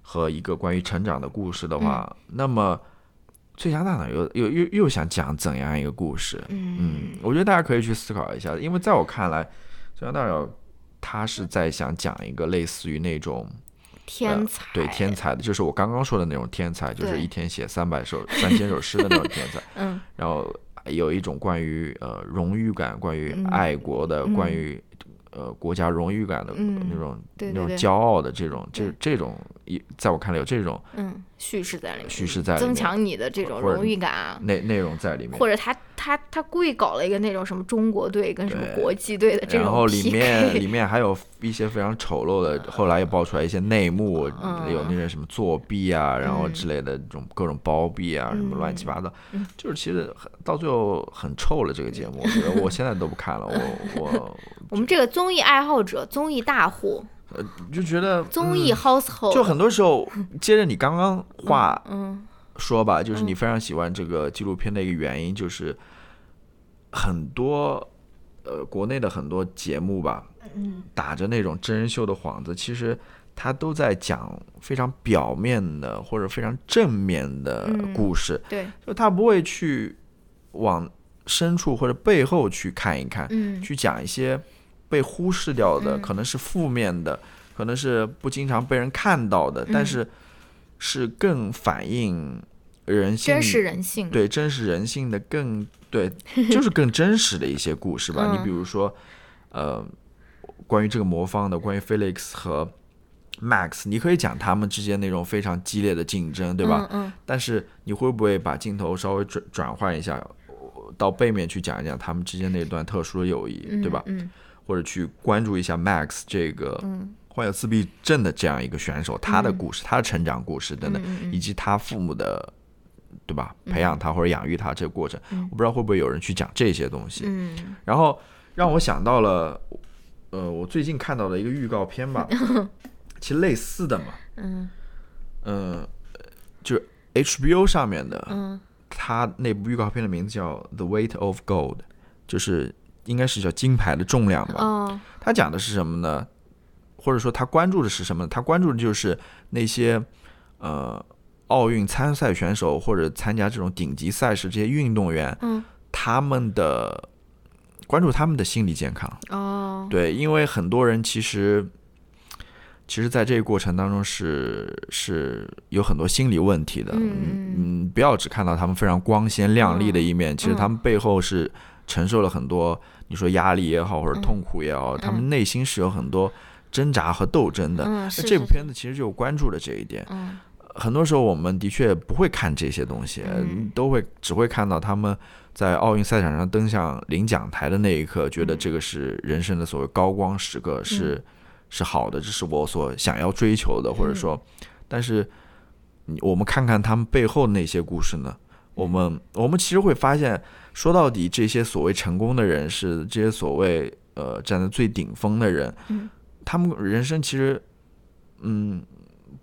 Speaker 2: 和一个关于成长的故事的话，那么最强大脑又又又又想讲怎样一个故事？嗯，我觉得大家可以去思考一下，因为在我看来，最强大脑他是在想讲一个类似于那种
Speaker 1: 天才，
Speaker 2: 对天才的，就是我刚刚说的那种天才，就是一天写三百首、三千首诗的那种天才。嗯，然后。有一种关于呃荣誉感，关于爱国的，关于呃国家荣誉感的那种那种骄傲的这种这这种一在我看来有这种
Speaker 1: 嗯叙事在里面，
Speaker 2: 叙事在
Speaker 1: 增强你的这种荣誉感啊
Speaker 2: 内内容在里面，
Speaker 1: 或者他。他他故意搞了一个那种什么中国队跟什么国际队的这种
Speaker 2: 然后里面里面还有一些非常丑陋的，后来又爆出来一些内幕，有那些什么作弊啊，然后之类的这种各种包庇啊，什么乱七八糟，就是其实到最后很臭了。这个节目，我觉得我现在都不看了。我我
Speaker 1: 我们这个综艺爱好者，综艺大户，
Speaker 2: 呃，就觉得
Speaker 1: 综艺 household，
Speaker 2: 就很多时候接着你刚刚话，嗯。说吧，就是你非常喜欢这个纪录片的一个原因，就是很多呃国内的很多节目吧，打着那种真人秀的幌子，其实他都在讲非常表面的或者非常正面的故事，
Speaker 1: 对，
Speaker 2: 就他不会去往深处或者背后去看一看，去讲一些被忽视掉的，可能是负面的，可能是不经常被人看到的，但是。是更反映人性，
Speaker 1: 真实人性，
Speaker 2: 对真实人性的更对，就是更真实的一些故事吧。你比如说，呃，关于这个魔方的，关于 Felix 和 Max，你可以讲他们之间那种非常激烈的竞争，对吧？
Speaker 1: 嗯。
Speaker 2: 但是你会不会把镜头稍微转转换一下，到背面去讲一讲他们之间那段特殊的友谊，对吧？
Speaker 1: 嗯。
Speaker 2: 或者去关注一下 Max 这个。患有自闭症的这样一个选手，他的故事、他的成长故事等等，以及他父母的，对吧？培养他或者养育他这个过程，我不知道会不会有人去讲这些东西。然后让我想到了，呃，我最近看到的一个预告片吧，其实类似的嘛。嗯。嗯，就是 HBO 上面的，嗯，他那部预告片的名字叫《The Weight of Gold》，就是应该是叫金牌的重量吧。哦。他讲的是什么呢？或者说他关注的是什么？他关注的就是那些呃奥运参赛选手或者参加这种顶级赛事这些运动员，嗯，他们的关注他们的心理健康。
Speaker 1: 哦，
Speaker 2: 对，因为很多人其实其实，在这个过程当中是是有很多心理问题的。嗯嗯，不要只看到他们非常光鲜亮丽的一面，其实他们背后是承受了很多，你说压力也好或者痛苦也好，他们内心是有很多。挣扎和斗争的，那这部片子其实就关注了这一点。很多时候我们的确不会看这些东西，
Speaker 1: 嗯。
Speaker 2: 都会只会看到他们在奥运赛场上登上领奖台的那一刻，觉得这个是人生的所谓高光时刻，是是好的，这是我所想要追求的，或者说，但是你我们看看他们背后那些故事呢？我们我们其实会发现，说到底，这些所谓成功的人是，这些所谓呃站在最顶峰的人，
Speaker 1: 嗯。
Speaker 2: 他们人生其实，嗯，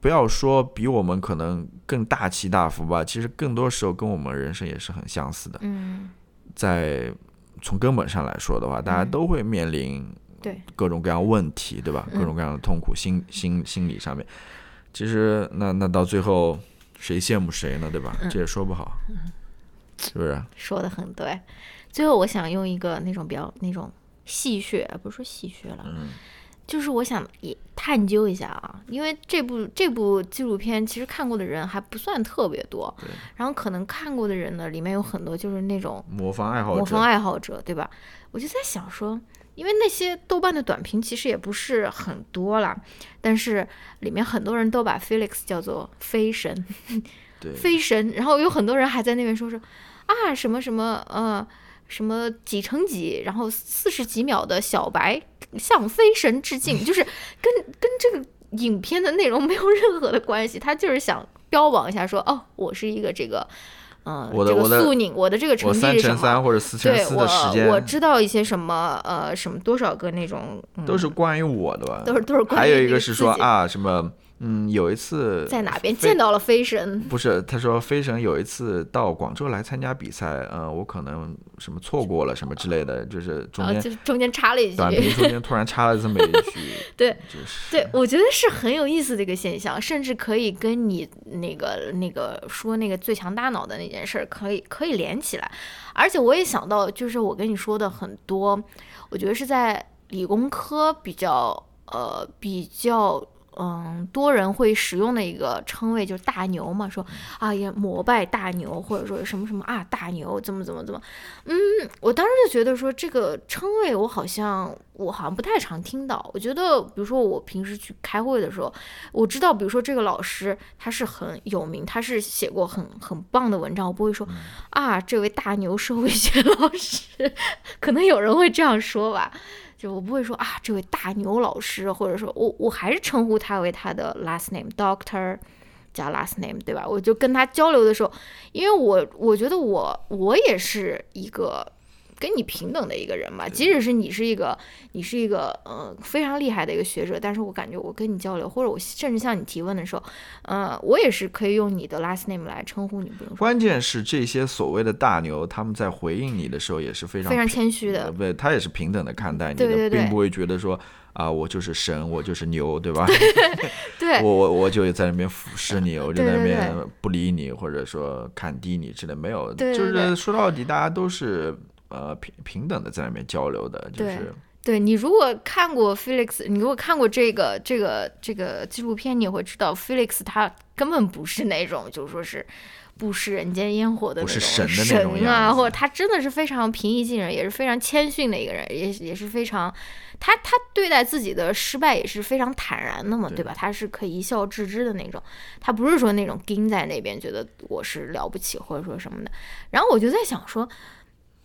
Speaker 2: 不要说比我们可能更大起大伏吧，其实更多时候跟我们人生也是很相似的。
Speaker 1: 嗯，
Speaker 2: 在从根本上来说的话，大家
Speaker 1: 嗯
Speaker 2: 都会面临
Speaker 1: 对，
Speaker 2: 各种各样问题，对吧？
Speaker 1: 嗯
Speaker 2: 各种各样的痛苦，心心心理上面，其实那那到最后谁羡慕谁呢？对吧？
Speaker 1: 嗯
Speaker 2: 这也说不好，是不是？
Speaker 1: 说的很对。最后，我想用一个那种比较那种戏谑，不是说戏谑了，
Speaker 2: 嗯
Speaker 1: 就是我想也探究一下啊，因为这部这部纪录片其实看过的人还不算特别多，然后可能看过的人呢，里面有很多就是那种
Speaker 2: 魔方爱好者，
Speaker 1: 模仿爱好者，对吧？我就在想说，因为那些豆瓣的短评其实也不是很多啦，但是里面很多人都把 Felix 叫做飞神，
Speaker 2: 对
Speaker 1: 飞神，然后有很多人还在那边说说啊什么什么呃什么几乘几，然后四十几秒的小白向飞神致敬，就是跟跟这个影片的内容没有任何的关系，他就是想标榜一下说哦，我是一个这个。
Speaker 2: 我的我的
Speaker 1: 个速拧，我的这个成绩是什么？
Speaker 2: 乘三或者四乘
Speaker 1: 对
Speaker 2: 四的时间
Speaker 1: 我，我知道一些什么呃什么多少个那种，嗯、
Speaker 2: 都是关于我的吧？
Speaker 1: 都是都是关于
Speaker 2: 还有一个是说啊什么嗯，有一次
Speaker 1: 在哪边见到了飞神，
Speaker 2: 不是，他说飞神有一次到广州来参加比赛，呃，我可能什么错过了什么之类的，就是中间
Speaker 1: 就是中间插了一句，
Speaker 2: 短评中间突然插了这么一句，
Speaker 1: 对
Speaker 2: 就是
Speaker 1: 对，我觉得是很有意思的一个现象，甚至可以跟你那个那个说那个最强大脑的那件事儿可以可以连起来。而且我也想到，就是我跟你说的很多，我觉得是在理工科比较呃比较。嗯，多人会使用的一个称谓就是大牛嘛，说啊也膜拜大牛，或者说什么什么啊大牛怎么怎么怎么，嗯，我当时就觉得说这个称谓我好像我好像不太常听到。我觉得比如说我平时去开会的时候，我知道比如说这个老师他是很有名，他是写过很很棒的文章，我不会说啊这位大牛社会学老师，可能有人会这样说吧。就我不会说啊，这位大牛老师，或者说我我还是称呼他为他的 last name doctor 加 last name，对吧？我就跟他交流的时候，因为我我觉得我我也是一个跟你平等的一个人吧，即使是你是一个你是一个呃非常厉害的一个学者，但是我感觉我跟你交流，或者我甚至向你提问的时候，呃，我也是可以用你的 last name 来称呼你，不用说。
Speaker 2: 关键是这些所谓的大牛，他们在回应你的时候也是非常
Speaker 1: 非常谦虚的。
Speaker 2: 对，他也是平等的看待你的，
Speaker 1: 对对对。
Speaker 2: 并不会觉得说啊，我就是神，我就是牛，对吧？
Speaker 1: 对。
Speaker 2: 我我我就在那边俯视你，我就在那边不理你，或者说看低你之类，没有，
Speaker 1: 对对。
Speaker 2: 就是说到底，大家都是呃平平等的在里面交流的，就是
Speaker 1: 对你如果看过 Felix，你如果看过这个这个这个纪录片，你也会知道 Felix 他根本不是那种就是说是不食人间烟火的那种
Speaker 2: 是神的那种
Speaker 1: 神啊，或者他真的是非常平易近人，也是非常谦逊的一个人，也也是非常他他对待自己的失败也是非常坦然的嘛，
Speaker 2: 对
Speaker 1: 对吧？他是可以一笑置之的那种，他不是说那种盯在那边觉得我是了不起或者说什么的。然后我就在想说，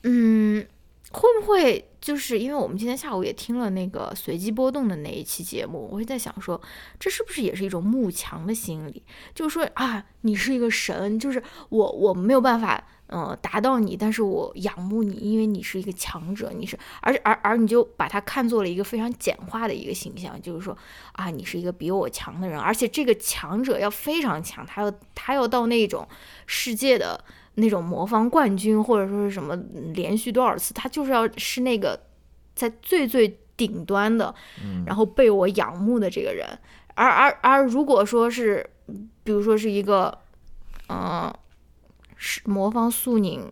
Speaker 1: 嗯，会不会就是因为我们今天下午也听了那个随机波动的那一期节目，我会在想说，这是不是也是一种慕强的心理？就是说啊，你是一个神，就是我我没有办法。呃，达到你，但是我仰慕你，因为你是一个强者，你是，而而而你就把它看作了一个非常简化的一个形象，就是说啊，你是一个比我强的人，而且这个强者要非常强，他要他要到那种世界的那种魔方冠军，或者说是什么嗯连续多少次，他就是要是那个在最最顶端的，然后被我仰慕的这个人。而而而如果说是，比如说是一个，嗯、是魔方速拧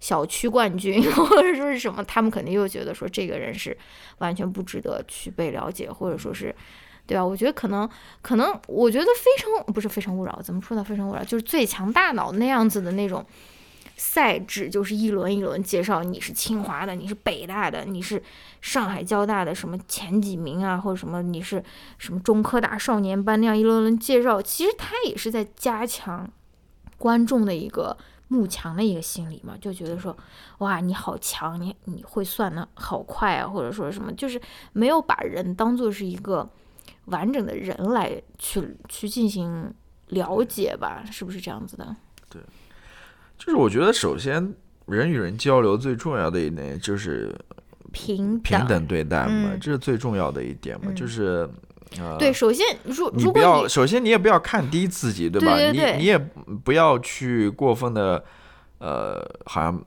Speaker 1: 小区冠军，或者说是什么，他们肯定又觉得说这个人是完全不值得去被了解，或者说是。对吧？我觉得可能，可能，我觉得非诚不是非诚勿扰，怎么说呢？非诚勿扰就是最强大脑那样子的那种赛制就是一轮一轮介绍你是清华的，你是北大的，你是上海交大的什么前几名啊，或者什么你是什么中科大少年班那样一轮轮介绍，其实他也是在加强观众的一个慕强的一个心理嘛，就觉得说哇你好强，你你会算的好快啊，或者说什么，就是没有把人当做是一个完整的人来去去进行了解吧，是不是这样子的？
Speaker 2: 对就是我觉得，首先人与人交流最重要的一点就是
Speaker 1: 平
Speaker 2: 平等对待嘛，
Speaker 1: 嗯
Speaker 2: 这是最重要的一点嘛。
Speaker 1: 嗯
Speaker 2: 就是呃，
Speaker 1: 对，首先如如果
Speaker 2: 你不要，
Speaker 1: 你
Speaker 2: 首先你也不要看低自己，对吧？
Speaker 1: 对对对
Speaker 2: 你你也不要去过分的，呃，好像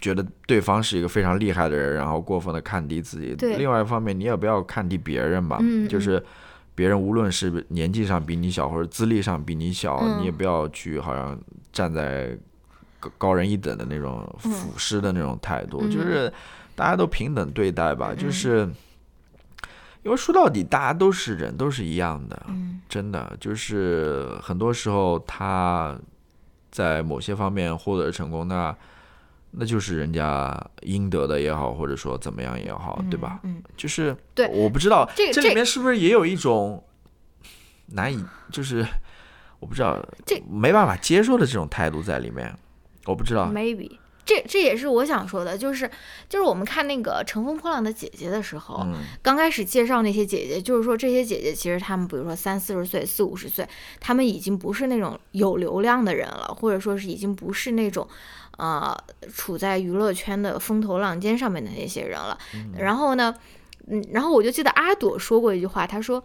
Speaker 2: 觉得对方是一个非常厉害的人，然后过分的看低自己。
Speaker 1: 对
Speaker 2: 另外一方面，你也不要看低别人吧，
Speaker 1: 嗯
Speaker 2: 就是别人无论是年纪上比你小，或者资历上比你小，
Speaker 1: 嗯
Speaker 2: 你也不要去好像站在高高人一等的那种俯视的那种态度，
Speaker 1: 嗯
Speaker 2: 就是大家都平等对待吧，就
Speaker 1: 嗯
Speaker 2: 是。因为说到底，大家都是人，都是一样的。
Speaker 1: 嗯
Speaker 2: 真的就是很多时候他在某些方面获得成功，那那就是人家应得的也好，或者说怎么样也好，对吧？
Speaker 1: 嗯，
Speaker 2: 就是
Speaker 1: 对
Speaker 2: 我不知道
Speaker 1: 这这
Speaker 2: 里面是不是也有一种难以，就是我不知道
Speaker 1: 这
Speaker 2: 没办法接受的这种态度在里面，我不知道。
Speaker 1: maybe。这这也是我想说的，就是就是我们看那个《乘风破浪的姐姐》的时候，
Speaker 2: 嗯
Speaker 1: 刚开始介绍那些姐姐，就是说这些姐姐其实她们，比如说三四十岁、四五十岁，她们已经不是那种有流量的人了，或者说是已经不是那种，呃，处在娱乐圈的风头浪尖上面的那些人了。然后呢，嗯，然后我就记得阿朵说过一句话，她说。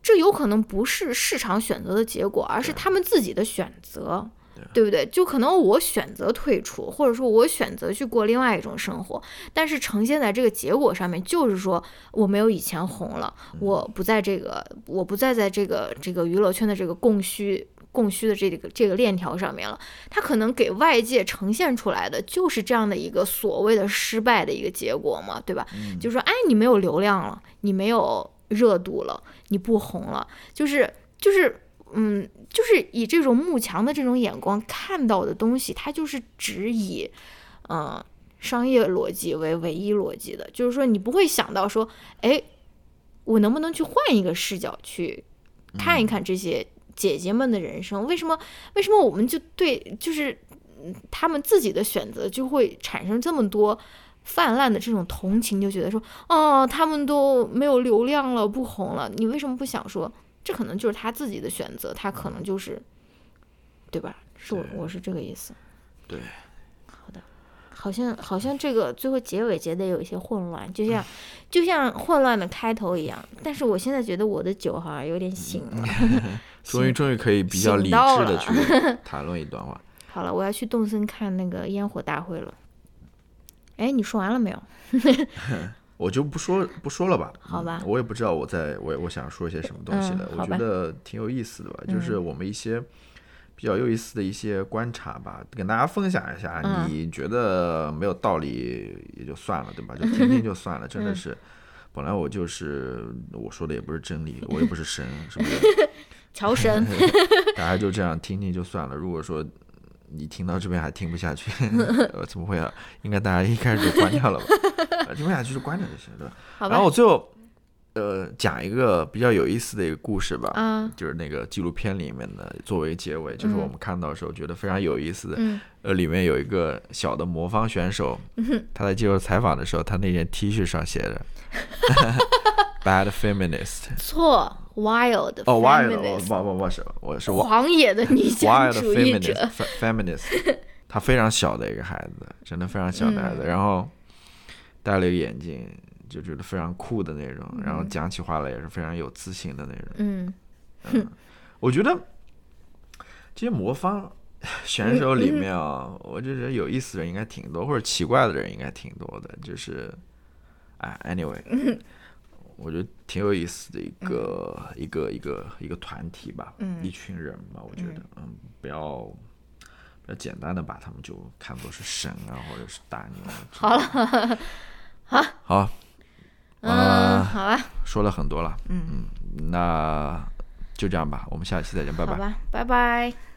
Speaker 1: 这有可能不是市场选择的结果，而是他们自己的选择
Speaker 2: 对，
Speaker 1: 对不对？就可能我选择退出，或者说我选择去过另外一种生活，但是呈现在这个结果上面，就是说我没有以前红了，我不在这个，我不再在这个这个娱乐圈的这个供需供需的这个这个链条上面了。它可能给外界呈现出来的就是这样的一个所谓的失败的一个结果嘛，对吧？就是说哎，你没有流量了，你没有热度了，你不红了，就是就是。嗯，就是以这种慕强的这种眼光看到的东西，它就是只以，嗯、商业逻辑为唯一逻辑的，就是说你不会想到说，哎，我能不能去换一个视角去看一看这些姐姐们的人生？为什么？为什么我们就对就是嗯他们自己的选择就会产生这么多泛滥的这种同情？就觉得说，哦，他们都没有流量了，不红了，你为什么不想说？这可能就是他自己的选择，他可能就是，对吧？是我我是这个意思。
Speaker 2: 对，
Speaker 1: 好的，好像好像这个最后结尾结的有一些混乱，就像就像混乱的开头一样。但是我现在觉得我的酒好像有点醒了。
Speaker 2: 终于终于可以比较理智的去 谈论一段话。
Speaker 1: 好了，我要去动森看那个烟火大会了。哎，你说完了没有？
Speaker 2: 我就不说不说了吧，
Speaker 1: 好吧
Speaker 2: 嗯我也不知道我在我我想说些什么东西了，我觉得挺有意思的吧，就是我们一些比较有意思的一些观察吧，跟大家分享一下。
Speaker 1: 嗯
Speaker 2: 你觉得没有道理也就算了，对吧？就听听就算了，真的
Speaker 1: 嗯
Speaker 2: 是。本来我就是我说的也不是真理，我也不是神，是不是？
Speaker 1: 乔神，
Speaker 2: 大家就这样听听就算了。如果说你听到这边还听不下去，呃，怎么会啊？应该大家一开始就关掉了吧？呃听不下去就关掉就行，对吧？
Speaker 1: 好
Speaker 2: 然后？我最后呃讲一个比较有意思的一个故事吧，
Speaker 1: 啊，
Speaker 2: 就是那个纪录片里面的作为结尾，就是我们看到的时候觉得非常有意思的。
Speaker 1: 嗯
Speaker 2: 呃，里面有一个小的魔方选手，他在接受采访的时候，他那件 T 恤上写着 “Bad Feminist”。
Speaker 1: 错，wild，
Speaker 2: 哦，wild，不不不是，我是
Speaker 1: 狂野的女权
Speaker 2: wild
Speaker 1: 主义者。
Speaker 2: fe- feminist，他 非常小的一个孩子，真的非常小的孩子，
Speaker 1: 嗯
Speaker 2: 然后戴了一个眼镜，就觉得非常酷的那种，然后讲起话来也是非常有自信的那种。
Speaker 1: 嗯
Speaker 2: 我觉得这些魔方 选手里面啊，我就觉得有意思的人应该挺多，或者奇怪的人应该挺多的。就是，哎，anyway，我觉得挺有意思的一个、一个一个一个团体吧，
Speaker 1: 嗯
Speaker 2: 一群人吧。我觉得，嗯，不要不要简单的把他们就看作是神啊，或者是大牛啊。
Speaker 1: 好了，
Speaker 2: 好，好
Speaker 1: 嗯，
Speaker 2: 啊
Speaker 1: 好吧，
Speaker 2: 说了很多了，
Speaker 1: 嗯，
Speaker 2: 那就这样吧，我们下期再见，拜拜。
Speaker 1: 拜拜。